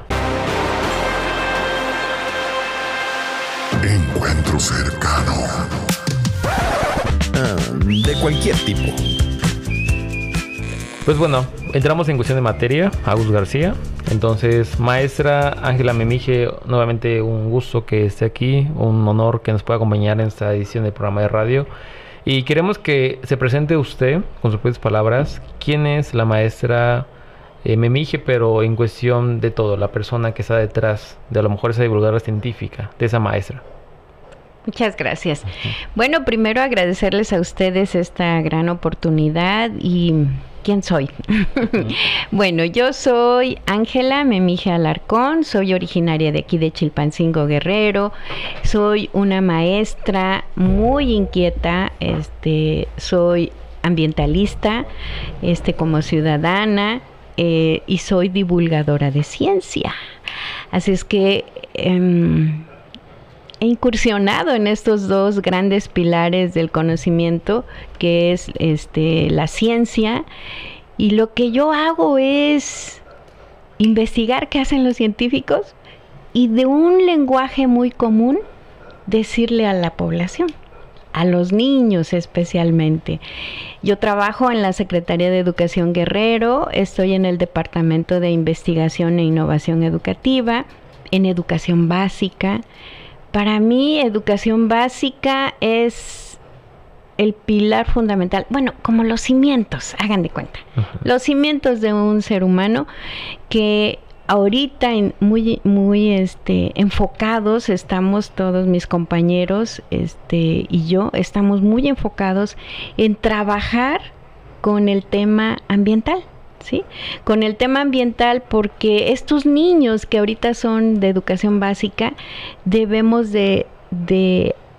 Speaker 1: Encuentro cercano. Ah, de cualquier tipo.
Speaker 2: Pues bueno, entramos en cuestión de materia, Agus García. Entonces, maestra Ángela Memije, nuevamente un gusto que esté aquí, un honor que nos pueda acompañar en esta edición del programa de radio. Y queremos que se presente usted, con sus propias palabras, quién es la maestra eh, Memige, pero en cuestión de todo, la persona que está detrás de a lo mejor esa divulgadora científica, de esa maestra.
Speaker 4: Muchas gracias. Bueno, primero agradecerles a ustedes esta gran oportunidad y ¿quién soy? bueno, yo soy Ángela Memije Alarcón, soy originaria de aquí de Chilpancingo Guerrero, soy una maestra muy inquieta, este, soy ambientalista, este, como ciudadana eh, y soy divulgadora de ciencia. Así es que em, he incursionado en estos dos grandes pilares del conocimiento, que es este, la ciencia, y lo que yo hago es investigar qué hacen los científicos y de un lenguaje muy común decirle a la población, a los niños especialmente. Yo trabajo en la Secretaría de Educación Guerrero, estoy en el Departamento de Investigación e Innovación Educativa, en Educación Básica, para mí, educación básica es el pilar fundamental, bueno, como los cimientos, hagan de cuenta, los cimientos de un ser humano que ahorita muy muy este enfocados estamos todos mis compañeros este y yo estamos muy enfocados en trabajar con el tema ambiental con el tema ambiental porque estos niños que ahorita son de educación básica debemos de,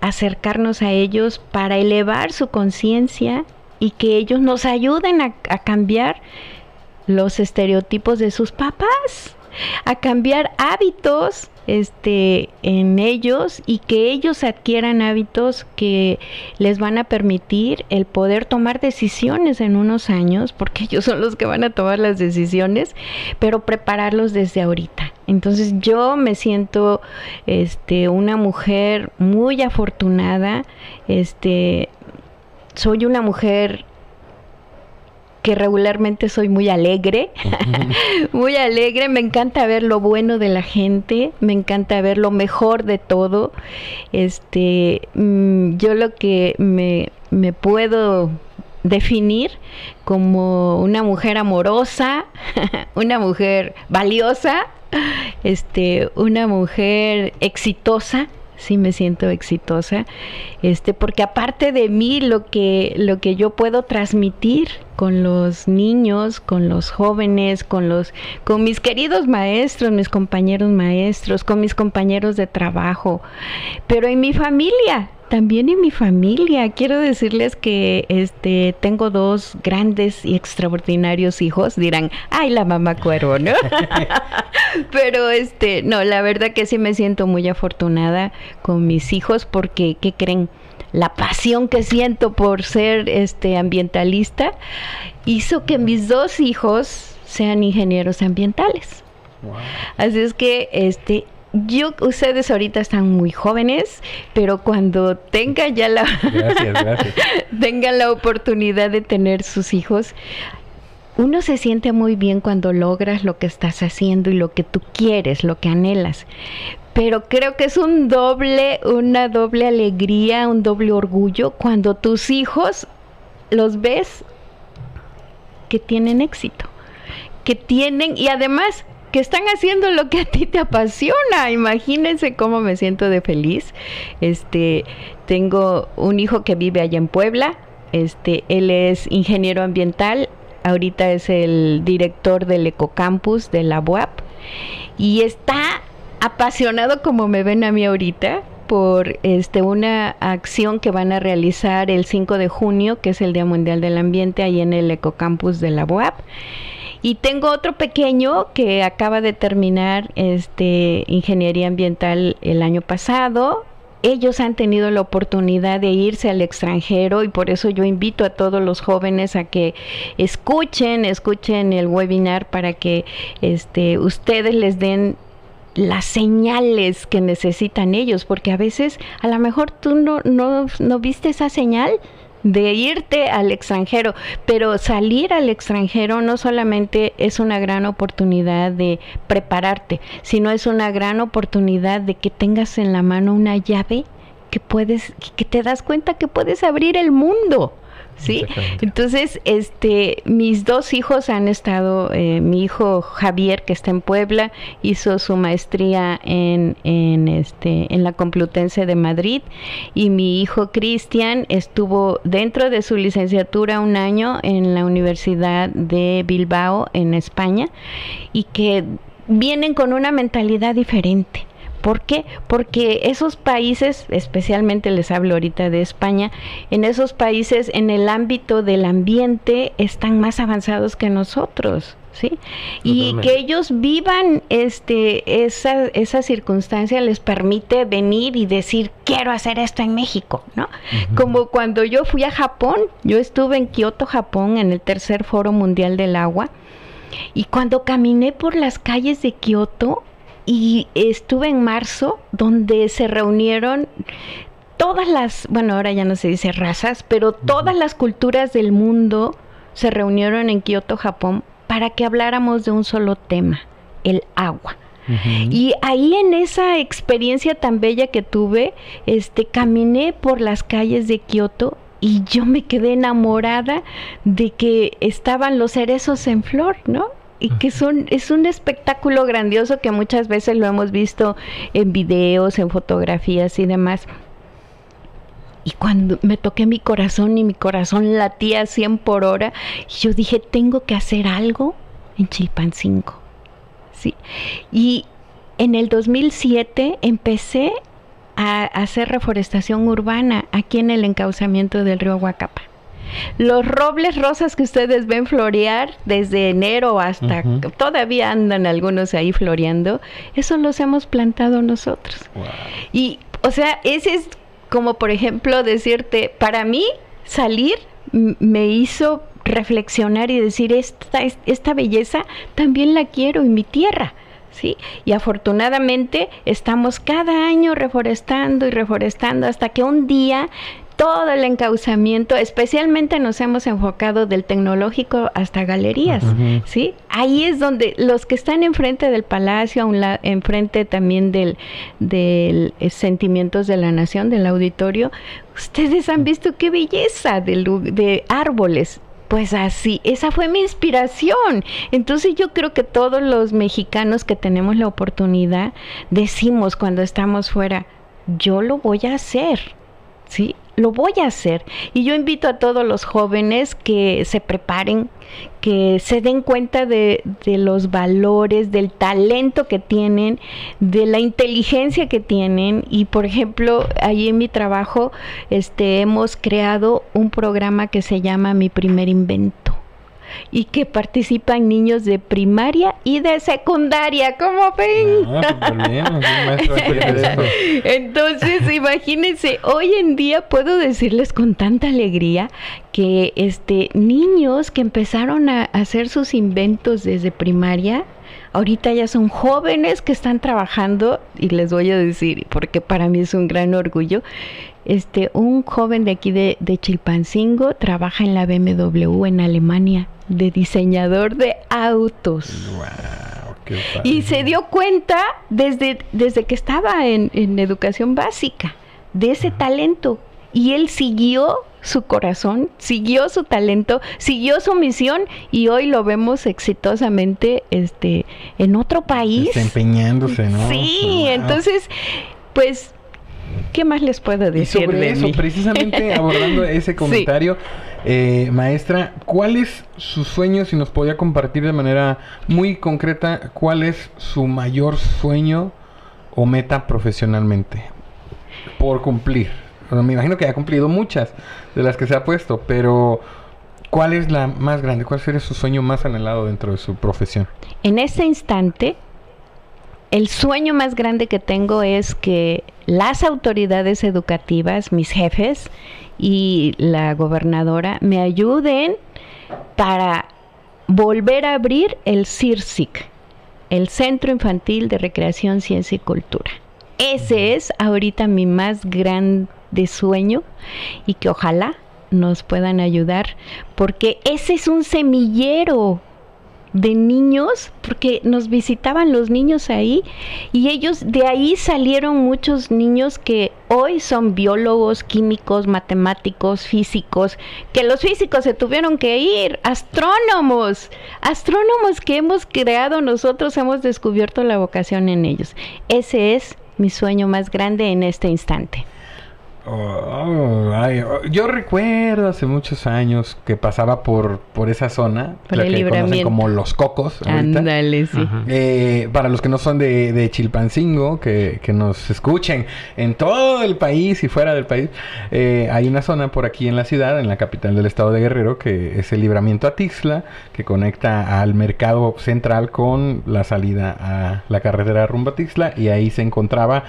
Speaker 4: acercarnos a ellos para elevar su conciencia y que ellos nos ayuden a cambiar los estereotipos de sus papás a cambiar hábitos este, en ellos y que ellos adquieran hábitos que les van a permitir el poder tomar decisiones en unos años, porque ellos son los que van a tomar las decisiones, pero prepararlos desde ahorita. Entonces yo me siento este, una mujer muy afortunada, este, soy una mujer regularmente soy muy alegre, muy alegre, me encanta ver lo bueno de la gente, me encanta ver lo mejor de todo. Este, mm, yo lo que me, me puedo definir como una mujer amorosa, una mujer valiosa, este, una mujer exitosa, sí me siento exitosa, este, porque aparte de mí lo que, lo que yo puedo transmitir con los niños, con los jóvenes, con los, con mis queridos maestros, mis compañeros maestros, con mis compañeros de trabajo, pero en mi familia, también en mi familia. Quiero decirles que este tengo dos grandes y extraordinarios hijos. Dirán, ay, la mamá cuervo, ¿no? Pero este, no, la verdad que sí me siento muy afortunada con mis hijos porque, ¿qué creen? La pasión que siento por ser este ambientalista hizo que mis dos hijos sean ingenieros ambientales. Así es que este yo, ustedes ahorita están muy jóvenes, pero cuando tengan ya la, tengan la oportunidad de tener sus hijos, uno se siente muy bien cuando logras lo que estás haciendo y lo que tú quieres, lo que anhelas. Pero creo que es un doble, una doble alegría, un doble orgullo cuando tus hijos los ves que tienen éxito, que tienen y además que están haciendo lo que a ti te apasiona. Imagínense cómo me siento de feliz. Este, tengo un hijo que vive allá en Puebla. Este, él es ingeniero ambiental. Ahorita es el director del Ecocampus de la UAP y está apasionado como me ven a mí ahorita por este una acción que van a realizar el 5 de junio, que es el Día Mundial del Ambiente ahí en el Ecocampus de la UAP. Y tengo otro pequeño que acaba de terminar este ingeniería ambiental el año pasado. Ellos han tenido la oportunidad de irse al extranjero y por eso yo invito a todos los jóvenes a que escuchen, escuchen el webinar para que este ustedes les den las señales que necesitan ellos, porque a veces a lo mejor tú no, no, no viste esa señal, de irte al extranjero, pero salir al extranjero no solamente es una gran oportunidad de prepararte, sino es una gran oportunidad de que tengas en la mano una llave que puedes, que te das cuenta que puedes abrir el mundo. ¿Sí? Entonces, este, mis dos hijos han estado, eh, mi hijo Javier, que está en Puebla, hizo su maestría en, en, este, en la Complutense de Madrid, y mi hijo Cristian estuvo dentro de su licenciatura un año en la Universidad de Bilbao, en España, y que vienen con una mentalidad diferente. ¿Por qué? Porque esos países, especialmente les hablo ahorita de España, en esos países en el ámbito del ambiente están más avanzados que nosotros. ¿Sí? Y que ellos vivan este esa, esa circunstancia les permite venir y decir quiero hacer esto en México, ¿no? Como cuando yo fui a Japón, yo estuve en Kioto, Japón, en el tercer Foro Mundial del Agua, y cuando caminé por las calles de Kioto, y estuve en marzo donde se reunieron todas las, bueno, ahora ya no se dice razas, pero todas las culturas del mundo se reunieron en Kioto, Japón, para que habláramos de un solo tema, el agua. Y ahí en esa experiencia tan bella que tuve, este caminé por las calles de Kioto y yo me quedé enamorada de que estaban los cerezos en flor, ¿no? Y que son es un espectáculo grandioso que muchas veces lo hemos visto en videos, en fotografías y demás. Y cuando me toqué mi corazón y mi corazón latía 100 por hora, yo dije, tengo que hacer algo en Chilpancingo. Sí. Y en el 2007 empecé a hacer reforestación urbana aquí en el encauzamiento del río Huacapa. Los robles rosas que ustedes ven florear desde enero hasta todavía andan algunos ahí floreando, eso los hemos plantado nosotros. Y, o sea, ese es como, por ejemplo, decirte, para mí salir me hizo reflexionar y decir, esta, esta belleza también la quiero en mi tierra. ¿Sí? Y afortunadamente estamos cada año reforestando y reforestando hasta que un día todo el encauzamiento, especialmente nos hemos enfocado del tecnológico hasta galerías, ¿sí? Ahí es donde los que están enfrente del palacio, enfrente también del, del eh, Sentimientos de la Nación, del auditorio, ustedes han visto qué belleza de, de árboles, pues así, esa fue mi inspiración. Entonces yo creo que todos los mexicanos que tenemos la oportunidad decimos cuando estamos fuera, yo lo voy a hacer, ¿sí? Lo voy a hacer. Y yo invito a todos los jóvenes que se preparen, que se den cuenta de, los valores, del talento que tienen, de la inteligencia que tienen. Y por ejemplo, allí en mi trabajo este, hemos creado un programa que se llama Mi primer invento y que participan niños de primaria y de secundaria, ¿cómo ven? Ah, Entonces, imagínense, hoy en día puedo decirles con tanta alegría que este niños que empezaron a hacer sus inventos desde primaria ahorita ya son jóvenes que están trabajando y les voy a decir porque para mí es un gran orgullo este un joven de aquí de, de Chilpancingo trabaja en la BMW en Alemania de diseñador de autos. y se dio cuenta desde, desde que estaba en, educación básica de ese talento. Y él siguió su corazón, siguió su talento, siguió su misión y hoy lo vemos exitosamente este, en otro país.
Speaker 3: Desempeñándose, ¿no?
Speaker 4: Sí, entonces, pues ¿Qué más les puedo decir?
Speaker 3: Y sobre eso, precisamente abordando ese comentario, eh, maestra, ¿cuál es su sueño, si nos podía compartir de manera muy concreta, cuál es su mayor sueño o meta profesionalmente por cumplir? Me imagino que ha cumplido muchas de las que se ha puesto, pero ¿cuál es la más grande? ¿Cuál sería su sueño más anhelado dentro de su profesión?
Speaker 4: En ese instante, el sueño más grande que tengo es que las autoridades educativas, mis jefes y la gobernadora me ayuden para volver a abrir el CIRCIC, el Centro Infantil de Recreación, Ciencia y Cultura. Ese es ahorita mi más grande sueño y que ojalá nos puedan ayudar porque ese es un semillero de niños, porque nos visitaban los niños ahí y ellos, de ahí salieron muchos niños que hoy son biólogos, químicos, matemáticos, físicos, que los físicos se tuvieron que ir, astrónomos, astrónomos que hemos creado nosotros, hemos descubierto la vocación en ellos. Ese es mi sueño más grande en este instante.
Speaker 3: Oh, oh, yo recuerdo hace muchos años que pasaba por, por esa zona,
Speaker 4: la que conocen
Speaker 3: como Los Cocos.
Speaker 4: Ándale, sí.
Speaker 3: Eh, para los que no son de, de Chilpancingo, que, que, nos escuchen en todo el país y fuera del país, eh, hay una zona por aquí en la ciudad, en la capital del estado de Guerrero, que es el libramiento a Tixla, que conecta al mercado central con la salida a la carretera rumbo a Tixla, y ahí se encontraba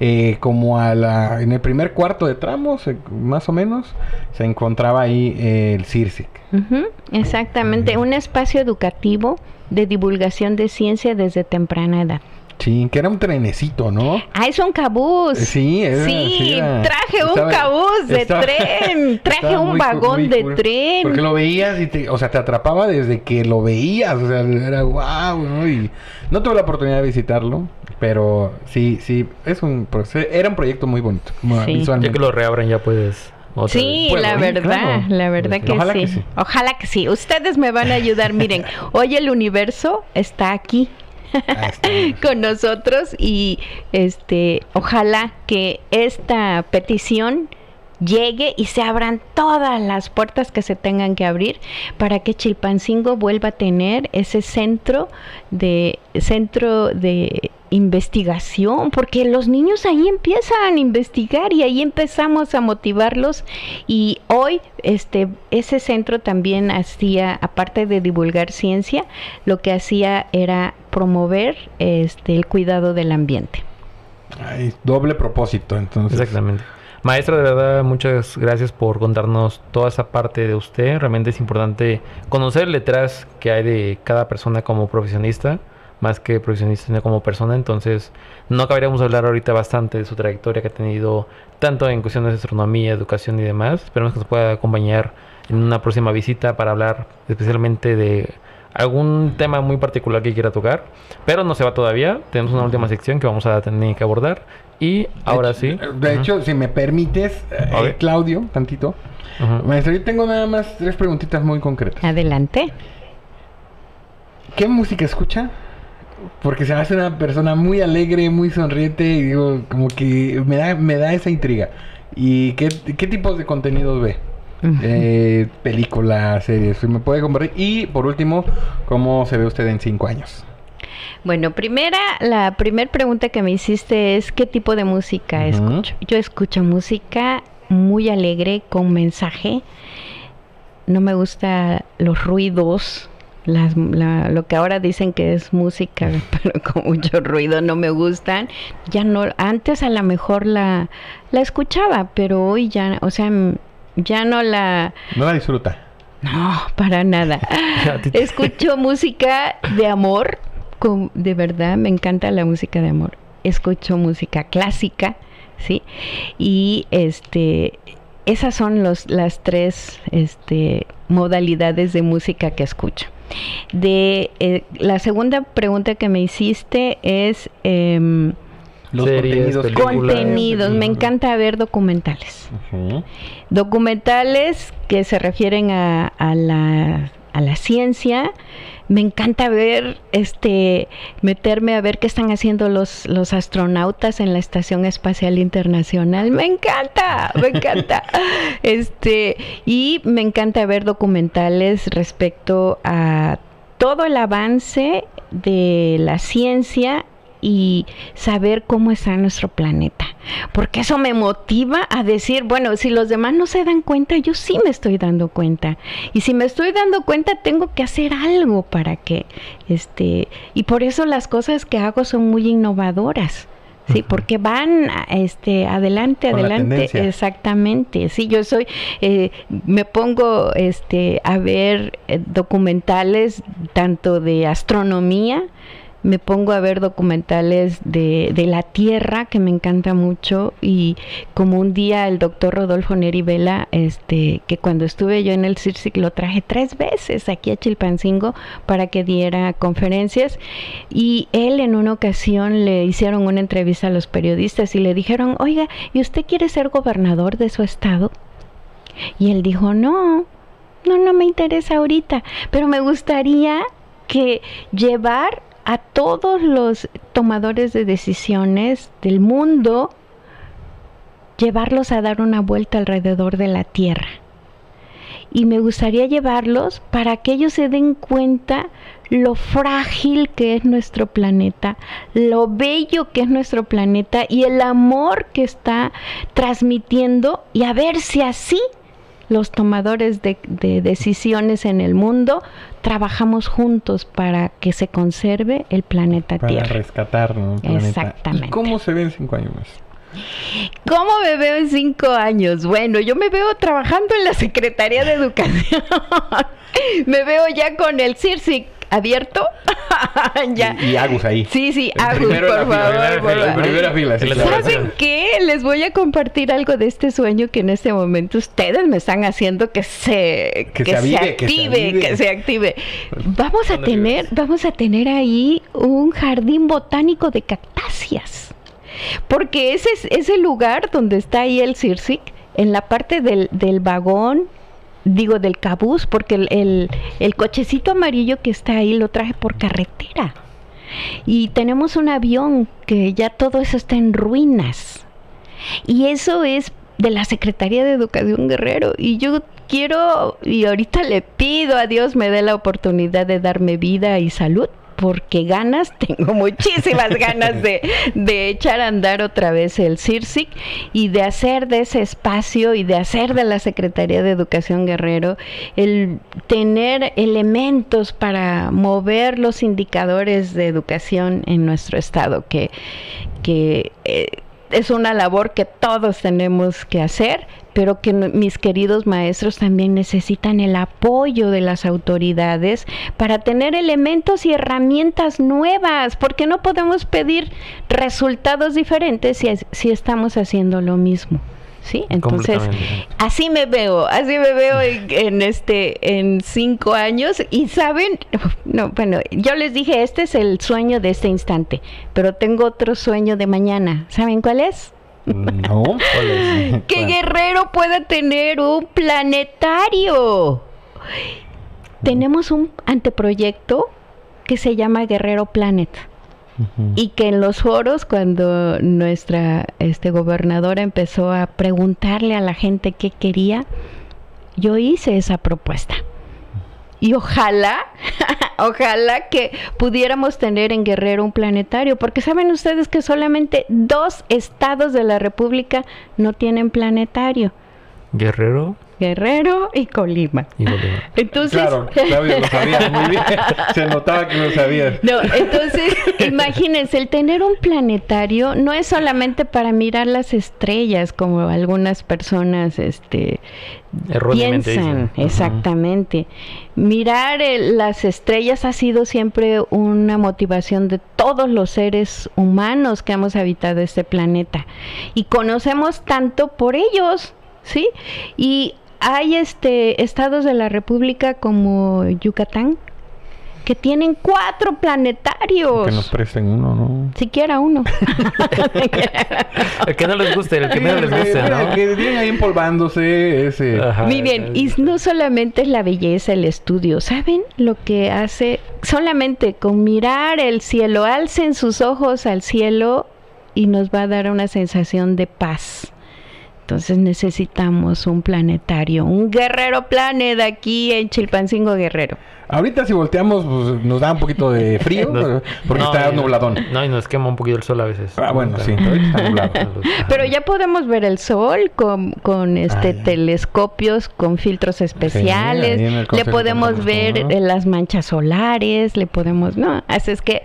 Speaker 3: eh, como a la, en el primer cuarto de tramos, más o menos, se encontraba ahí eh, el CIRSIC.
Speaker 4: exactamente, un espacio educativo de divulgación de ciencia desde temprana edad.
Speaker 3: Sí, que era un trenecito, ¿no?
Speaker 4: Ah, es un cabús.
Speaker 3: Sí,
Speaker 4: sí, traje un cabús de tren, traje un vagón de tren.
Speaker 3: Porque lo veías y te, o sea, te atrapaba desde que lo veías, o sea, era guau, ¿no? Y no tuve la oportunidad de visitarlo, pero sí, sí, es un era un proyecto muy bonito,
Speaker 2: visualmente. Ya que lo reabran ya puedes
Speaker 4: sí, la verdad, la verdad que, Ojalá sí. que sí. Ojalá que sí. Ustedes me van a ayudar. Miren, hoy el universo está aquí. con nosotros y este ojalá que esta petición llegue y se abran todas las puertas que se tengan que abrir para que Chilpancingo vuelva a tener ese centro de centro de investigación, porque los niños ahí empiezan a investigar y ahí empezamos a motivarlos y hoy este ese centro también hacía aparte de divulgar ciencia, lo que hacía era promover este el cuidado del ambiente.
Speaker 3: Doble propósito, entonces.
Speaker 2: Exactamente. Maestra, de verdad, muchas gracias por contarnos toda esa parte de usted. Realmente es importante conocer el detrás que hay de cada persona como profesionista, más que profesionista, sino como persona. Entonces, no acabaríamos de hablar ahorita bastante de su trayectoria que ha tenido tanto en cuestiones de astronomía, educación y demás. Esperemos que nos pueda acompañar en una próxima visita para hablar especialmente de algún tema muy particular que quiera tocar, pero no se va todavía. Tenemos una última sección que vamos a tener que abordar y ahora sí.
Speaker 3: De hecho, si me permites, eh, Claudio, tantito. Maestro, yo tengo nada más tres preguntitas muy concretas.
Speaker 4: Adelante.
Speaker 3: ¿Qué música escucha? Porque se hace una persona muy alegre, muy sonriente y digo, como que me da, me da esa intriga. ¿Y qué, qué tipos de contenidos ve? eh, películas, series, me puede compartir. Y por último, ¿cómo se ve usted en cinco años?
Speaker 4: Bueno, primera, la primera pregunta que me hiciste es ¿qué tipo de música escucho? Yo escucho música muy alegre, con mensaje. No me gusta los ruidos, las, lo que ahora dicen que es música, pero con mucho ruido no me gustan. Ya no, antes a lo mejor la, la escuchaba, pero hoy ya, o sea, ya no la...
Speaker 3: No la disfruta.
Speaker 4: No, para nada. Escucho música de amor, de verdad, me encanta la música de amor. Escucho música clásica, ¿sí? Y este, esas son los, las tres este, modalidades de música que escucho. De eh, la segunda pregunta que me hiciste es em,
Speaker 3: los contenidos.
Speaker 4: Contenidos, me encanta ver documentales. Documentales que se refieren a, a, la, a la ciencia, me encanta ver, este, meterme a ver qué están haciendo los, los astronautas en la Estación Espacial Internacional. Me encanta, me encanta. este, y me encanta ver documentales respecto a todo el avance de la ciencia y saber cómo está nuestro planeta. Porque eso me motiva a decir, bueno, si los demás no se dan cuenta, yo sí me estoy dando cuenta. Y si me estoy dando cuenta, tengo que hacer algo para que, este, y por eso las cosas que hago son muy innovadoras. Sí, porque van este adelante, adelante, exactamente. Sí, yo soy, eh, me pongo este a ver eh, documentales tanto de astronomía, me pongo a ver documentales de, de, la Tierra, que me encanta mucho, y como un día el doctor Rodolfo Neri Vela, este, que cuando estuve yo en el CIRSIC lo traje tres veces aquí a Chilpancingo para que diera conferencias, y él en una ocasión le hicieron una entrevista a los periodistas y le dijeron, oiga, ¿y usted quiere ser gobernador de su estado? Y él dijo, no, no, no me interesa ahorita, pero me gustaría que llevar a todos los tomadores de decisiones del mundo, llevarlos a dar una vuelta alrededor de la Tierra. Y me gustaría llevarlos para que ellos se den cuenta lo frágil que es nuestro planeta, lo bello que es nuestro planeta y el amor que está transmitiendo y a ver si así los tomadores de, decisiones en el mundo trabajamos juntos para que se conserve el planeta Tierra.
Speaker 3: Para rescatar
Speaker 4: Exactamente.
Speaker 3: cómo se ve en cinco años más?
Speaker 4: ¿Cómo me veo en cinco años? Bueno, yo me veo trabajando en la Secretaría de Educación. me veo ya con el CIRSIC abierto.
Speaker 3: ya. Y, Agus ahí.
Speaker 4: Sí, sí, Agus, por favor.
Speaker 3: Primera fila.
Speaker 4: ¿Saben qué? Les voy a compartir algo de este sueño que en este momento ustedes me están haciendo que se, que, se, active, que se, active. Vamos a tener, vamos a tener ahí un jardín botánico de cactáceas. Porque ese es ese lugar donde está ahí el CIRSIC, en la parte del, del vagón digo del cabús, porque el, el, cochecito amarillo que está ahí lo traje por carretera. Y tenemos un avión que ya todo eso está en ruinas. Y eso es de la Secretaría de Educación Guerrero. Y yo quiero, y ahorita le pido a Dios me dé la oportunidad de darme vida y salud porque ganas, tengo muchísimas ganas de, echar a andar otra vez el CIRSIC y de hacer de ese espacio y de hacer de la Secretaría de Educación Guerrero el tener elementos para mover los indicadores de educación en nuestro estado, que, que eh, es una labor que todos tenemos que hacer, pero que mis queridos maestros también necesitan el apoyo de las autoridades para tener elementos y herramientas nuevas, porque no podemos pedir resultados diferentes si, si estamos haciendo lo mismo. ¿sí? Entonces, así me veo, así me veo en, este, en cinco años y saben, no, bueno, yo les dije, este es el sueño de este instante, pero tengo otro sueño de mañana, ¿saben cuál es?
Speaker 3: No,
Speaker 4: que Guerrero pueda tener un planetario. Tenemos un anteproyecto que se llama Guerrero Planet y que en los foros cuando nuestra este gobernadora empezó a preguntarle a la gente qué quería, yo hice esa propuesta. Y ojalá, ojalá que pudiéramos tener en Guerrero un planetario, porque saben ustedes que solamente dos estados de la República no tienen planetario.
Speaker 2: Guerrero.
Speaker 4: Guerrero y Colima. Entonces,
Speaker 3: claro, Claudio lo sabía muy bien. Se notaba que lo sabías.
Speaker 4: No, entonces, imagínense, el tener un planetario no es solamente para mirar las estrellas, como algunas personas este, piensan. Exactamente. Mirar las estrellas ha sido siempre una motivación de todos los seres humanos que hemos habitado este planeta. Y conocemos tanto por ellos. ¿Sí? Y hay este estados de la República como Yucatán que tienen cuatro planetarios.
Speaker 3: Que nos presten uno, ¿no?
Speaker 4: Siquiera uno.
Speaker 2: el que no les guste, el que no les guste, ¿no?
Speaker 3: Que vienen ahí empolvándose ese.
Speaker 4: Muy bien, y no solamente es la belleza, el estudio, ¿saben lo que hace? Solamente con mirar el cielo, alcen sus ojos al cielo y nos va a dar una sensación de paz. Entonces necesitamos un planetario, un guerrero planet aquí en Chilpancingo Guerrero.
Speaker 3: Ahorita si volteamos pues, nos da un poquito de frío porque está nubladón.
Speaker 2: No, y nos quema un poquito el sol a veces.
Speaker 3: Ah, bueno, sí, está nublado.
Speaker 4: Pero ya podemos ver el sol con, con este ah, telescopios, con filtros especiales. le podemos ver las manchas solares, le podemos, no, así es que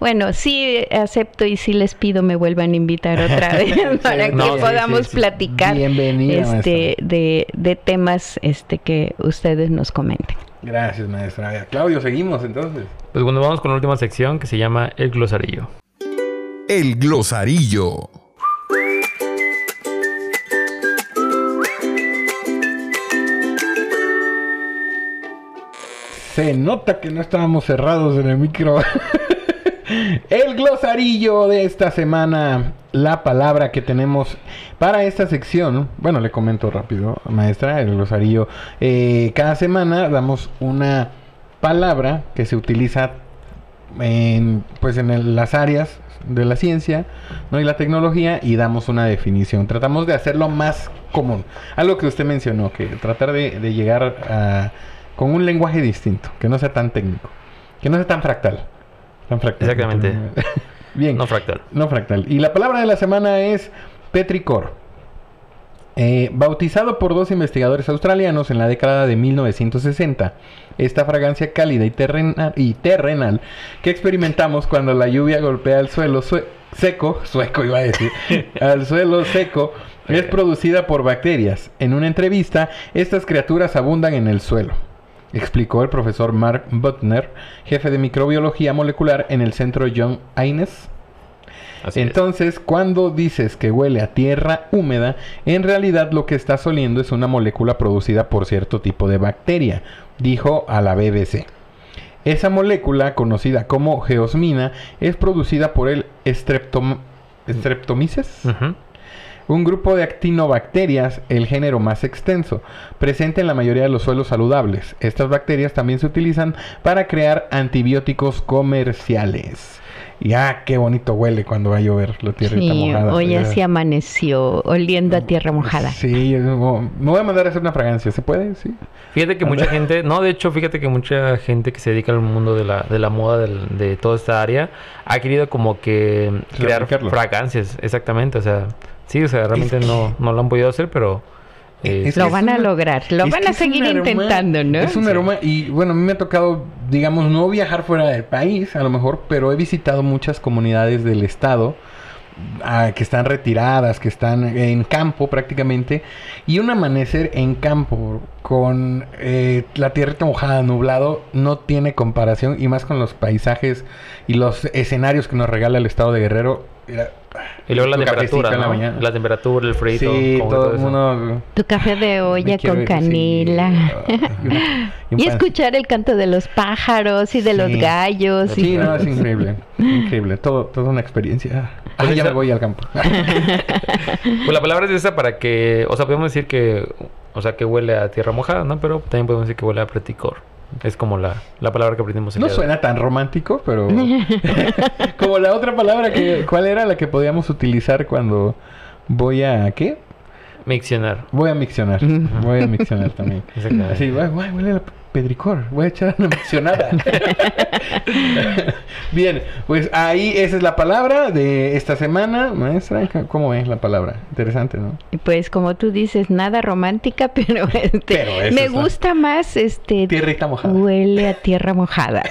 Speaker 4: bueno, sí acepto y sí les pido me vuelvan a invitar otra vez para que podamos platicar este de, de temas este que ustedes nos comenten.
Speaker 3: Gracias, maestra. Claudio, seguimos entonces.
Speaker 2: Pues bueno, vamos con la última sección que se llama El Glosarillo.
Speaker 1: El Glosarillo.
Speaker 3: Se nota que no estábamos cerrados en el micro. el glosarillo de esta semana. La palabra que tenemos para esta sección. Bueno, le comento rápido, maestra, el glosarillo. Eh, cada semana damos una palabra que se utiliza en, pues en las áreas de la ciencia ¿no? y la tecnología y damos una definición. Tratamos de hacerlo más común. Algo que usted mencionó, que tratar de, de llegar a con un lenguaje distinto, que no sea tan técnico, que no sea tan fractal.
Speaker 2: Tan fractal. Exactamente.
Speaker 3: Bien.
Speaker 2: No fractal.
Speaker 3: No fractal. Y la palabra de la semana es petricor. Eh, bautizado por dos investigadores australianos en la década de 1960, esta fragancia cálida y, terrenal, y terrenal que experimentamos cuando la lluvia golpea el suelo seco, sueco iba a decir, al suelo seco, es producida por bacterias. En una entrevista, estas criaturas abundan en el suelo explicó el profesor Mark Butner, jefe de microbiología molecular en el centro John Aines. Entonces, cuando dices que huele a tierra húmeda, en realidad lo que estás oliendo es una molécula producida por cierto tipo de bacteria, dijo a la BBC. Esa molécula, conocida como geosmina, es producida por el Streptom Streptomyces un grupo de actinobacterias, el género más extenso, presente en la mayoría de los suelos saludables. Estas bacterias también se utilizan para crear antibióticos comerciales. Y ah, qué bonito huele cuando va a llover la tierrita sí, mojada.
Speaker 4: Hoy así amaneció, oliendo a tierra mojada.
Speaker 3: Sí, me voy a mandar a hacer una fragancia, ¿se puede? Sí.
Speaker 2: Fíjate que mucha gente, no, de hecho, fíjate que mucha gente que se dedica al mundo de la, de la moda de toda esta área ha querido como que crear fragancias, exactamente, o sea, Sí, o sea, realmente no, no lo han podido hacer, pero...
Speaker 4: Eh, lo van a lograr, lo van a seguir intentando, ¿no?
Speaker 3: Es un aroma y bueno, a mí me ha tocado, digamos, no viajar fuera del país, a lo mejor, pero he visitado muchas comunidades del estado ah, que están retiradas, que están en campo prácticamente, y un amanecer en campo con eh, la tierra mojada, nublado, no tiene comparación, y más con los paisajes y los escenarios que nos regala el estado de Guerrero
Speaker 2: y luego la temperatura, ¿no? la, temperatura, el frío.
Speaker 3: Sí, todo, el mundo...
Speaker 4: Tu café de olla con canela. y, escuchar el canto de los pájaros y de los gallos.
Speaker 3: Sí, no, es increíble. increíble. Todo, toda una experiencia. Ah, ya me voy al campo.
Speaker 2: pues la palabra es esa para que... O sea, podemos decir que... O sea, que huele a tierra mojada, ¿no? Pero también podemos decir que huele a preticor. Es como la, la palabra que aprendimos
Speaker 3: en No suena tan romántico, pero... como la otra palabra que... ¿Cuál era la que podíamos utilizar cuando voy a... ¿Qué?
Speaker 2: Miccionar.
Speaker 3: Voy a miccionar. Voy a miccionar también. Exactamente. Así, huele a pedricor. Voy a echar una miccionada. Bien, pues ahí esa es la palabra de esta semana. Maestra, ¿cómo es la palabra? Interesante, ¿no?
Speaker 4: Pues como tú dices, nada romántica, pero, este, me gusta más este...
Speaker 3: Tierrita mojada.
Speaker 4: Huele a tierra mojada.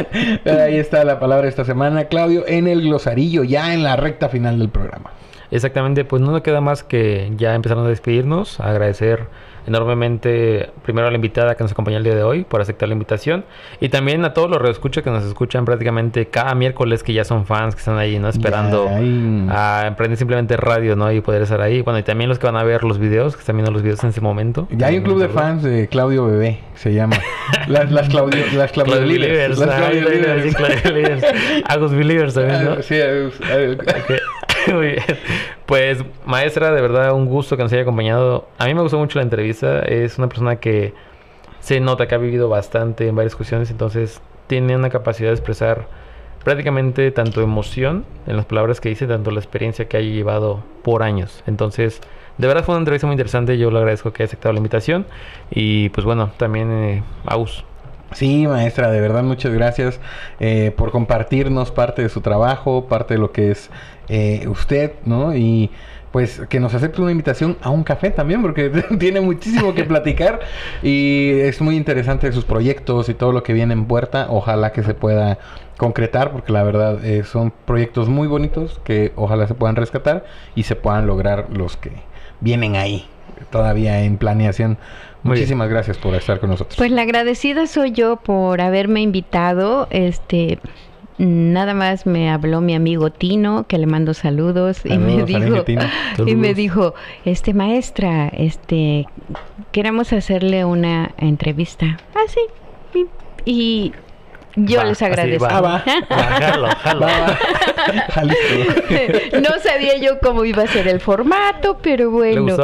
Speaker 3: ahí está la palabra esta semana, Claudio, en el glosarillo, ya en la recta final del programa.
Speaker 2: Exactamente, pues no nos queda más que ya empezar a despedirnos, agradecer enormemente primero a la invitada que nos acompaña el día de hoy por aceptar la invitación y también a todos los reescuchas que nos escuchan prácticamente cada miércoles que ya son fans que están ahí no esperando a emprender simplemente radio no y poder estar ahí. Bueno y también los que van a ver los videos que están viendo los videos en ese momento.
Speaker 3: Ya hay un club de fans de Claudio Bebé se llama. Las, las Claudio las Claudio, Claudio Believers, las Claudio
Speaker 2: Believers Agus Believers también ¿no? sí Muy bien. Pues, maestra, de verdad, un gusto que nos haya acompañado. A mí me gustó mucho la entrevista. Es una persona que se nota que ha vivido bastante en varias cuestiones, entonces tiene una capacidad de expresar prácticamente tanto emoción en las palabras que dice, tanto la experiencia que haya llevado por años. Entonces, de verdad fue una entrevista muy interesante. Yo le agradezco que haya aceptado la invitación. Y pues bueno, también eh, Aus,
Speaker 3: Sí, maestra, de verdad muchas gracias eh, por compartirnos parte de su trabajo, parte de lo que es eh, usted, ¿no? Y pues que nos acepte una invitación a un café también, porque tiene muchísimo que platicar y es muy interesante sus proyectos y todo lo que viene en puerta. Ojalá que se pueda concretar, porque la verdad eh, son proyectos muy bonitos que ojalá se puedan rescatar y se puedan lograr los que vienen ahí. todavía en planeación. Muchísimas gracias por estar con nosotros.
Speaker 4: Pues la agradecida soy yo por haberme invitado. Este, nada más me habló mi amigo Tino, que le mando saludos, y me dijo y me dijo, "Este maestra, este queremos hacerle una entrevista." Ah, sí. y yo les agradezco.
Speaker 3: Ah,
Speaker 4: no sabía yo cómo iba a ser el formato, pero bueno,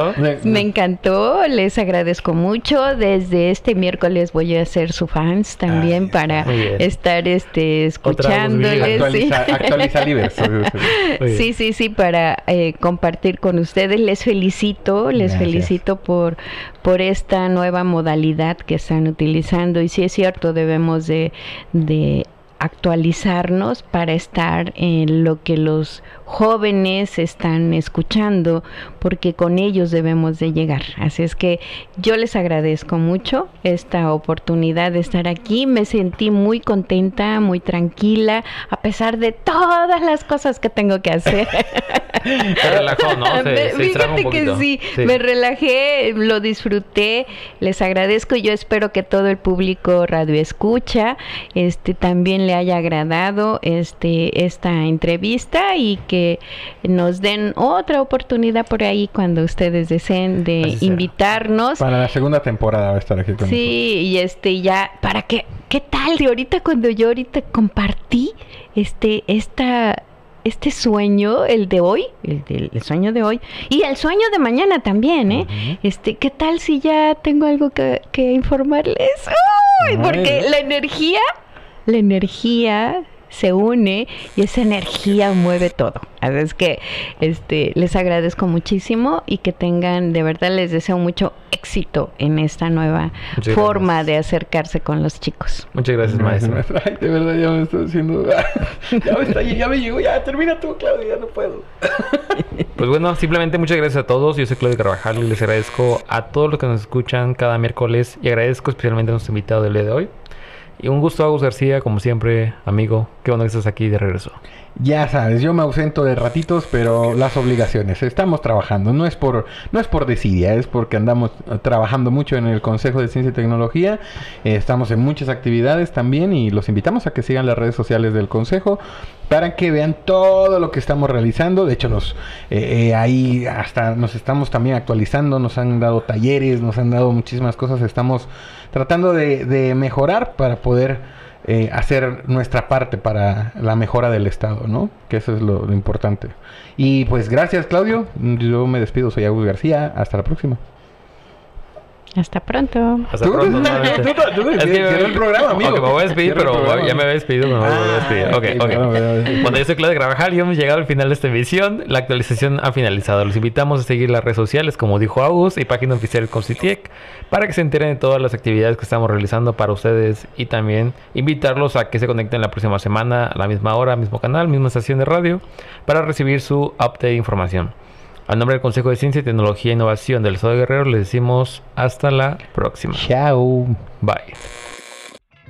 Speaker 4: me encantó. Les agradezco mucho. Desde este miércoles voy a ser su fans también para estar este escuchándoles. sí. sí, sí, para eh, compartir con ustedes. Les felicito, les felicito por por esta nueva modalidad que están utilizando. Y si es cierto debemos de, de actualizarnos para estar en lo que los jóvenes están escuchando porque con ellos debemos de llegar. Así es que yo les agradezco mucho esta oportunidad de estar aquí. Me sentí muy contenta, muy tranquila, a pesar de todas las cosas que tengo que hacer.
Speaker 2: Se relajó, ¿no?
Speaker 4: fíjate que sí, me relajé, lo disfruté, les agradezco. Yo espero que todo el público radio escucha, este también le haya agradado este esta entrevista y que nos den otra oportunidad por ahí cuando ustedes deseen de invitarnos.
Speaker 3: Para la segunda temporada va a estar aquí con
Speaker 4: Sí, y este ya, para que, ¿qué tal de ahorita cuando yo ahorita compartí este, esta este sueño, el de hoy, el, del sueño de hoy, y el sueño de mañana también, ¿eh? Este, ¿qué tal si ya tengo algo que, informarles? Porque la energía, la energía se une y esa energía mueve todo. Así es que este, les agradezco muchísimo y que tengan, de verdad les deseo mucho éxito en esta nueva forma de acercarse con los chicos.
Speaker 2: Muchas gracias, maestro.
Speaker 3: Ay, de verdad ya me estoy haciendo... ya, me está, ya me llegó, ya termina tú, Claudia, ya no puedo.
Speaker 2: pues bueno, simplemente muchas gracias a todos. Yo soy Claudio Carvajal y les agradezco a todos los que nos escuchan cada miércoles y agradezco especialmente a nuestro invitado del día de hoy. Y un gusto, Agus García, como siempre, amigo. Qué bueno que estás aquí de regreso.
Speaker 3: Ya sabes, yo me ausento de ratitos, pero las obligaciones. Estamos trabajando. No es por, no es por desidia, es porque andamos trabajando mucho en el Consejo de Ciencia y Tecnología. Eh, estamos en muchas actividades también y los invitamos a que sigan las redes sociales del Consejo para que vean todo lo que estamos realizando. De hecho, nos eh, eh, ahí hasta nos estamos también actualizando, nos han dado talleres, nos han dado muchísimas cosas. Estamos tratando de, mejorar para poder eh, hacer nuestra parte para la mejora del Estado, ¿no? Que eso es lo, lo importante. Y pues gracias, Claudio. Yo me despido, soy Agus García. Hasta la próxima.
Speaker 4: Hasta pronto.
Speaker 2: Hasta pronto. es que el programa, amigo. me voy a despedir, pero ya me había despedido, me voy a despedir. Ah, ok, ok. Cuando yo soy Claudio Gravajal y hemos llegado al final de esta emisión. La actualización ha finalizado. Los invitamos a seguir las redes sociales, como dijo August, y página oficial del Concitiec, para que se enteren de todas las actividades que estamos realizando para ustedes y también invitarlos a que se conecten la próxima semana a la misma hora, mismo canal, misma estación de radio, para recibir su update de información. A nombre del Consejo de Ciencia, Tecnología e Innovación del Estado de Guerrero, les decimos hasta la próxima.
Speaker 3: Chao.
Speaker 2: Bye.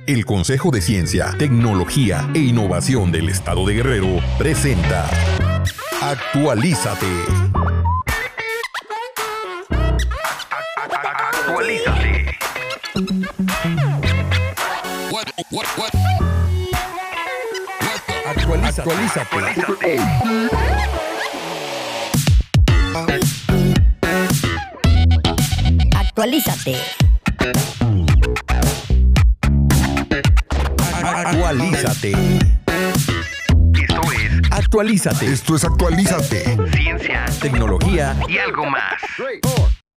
Speaker 1: El Consejo de Ciencia, Tecnología e Innovación del Estado de Guerrero presenta Actualízate. Actualízate. Actualízate. Actualízate.
Speaker 5: Actualízate.
Speaker 1: Actualízate. Esto es Actualízate. Esto es Actualízate. Ciencia, tecnología y algo más.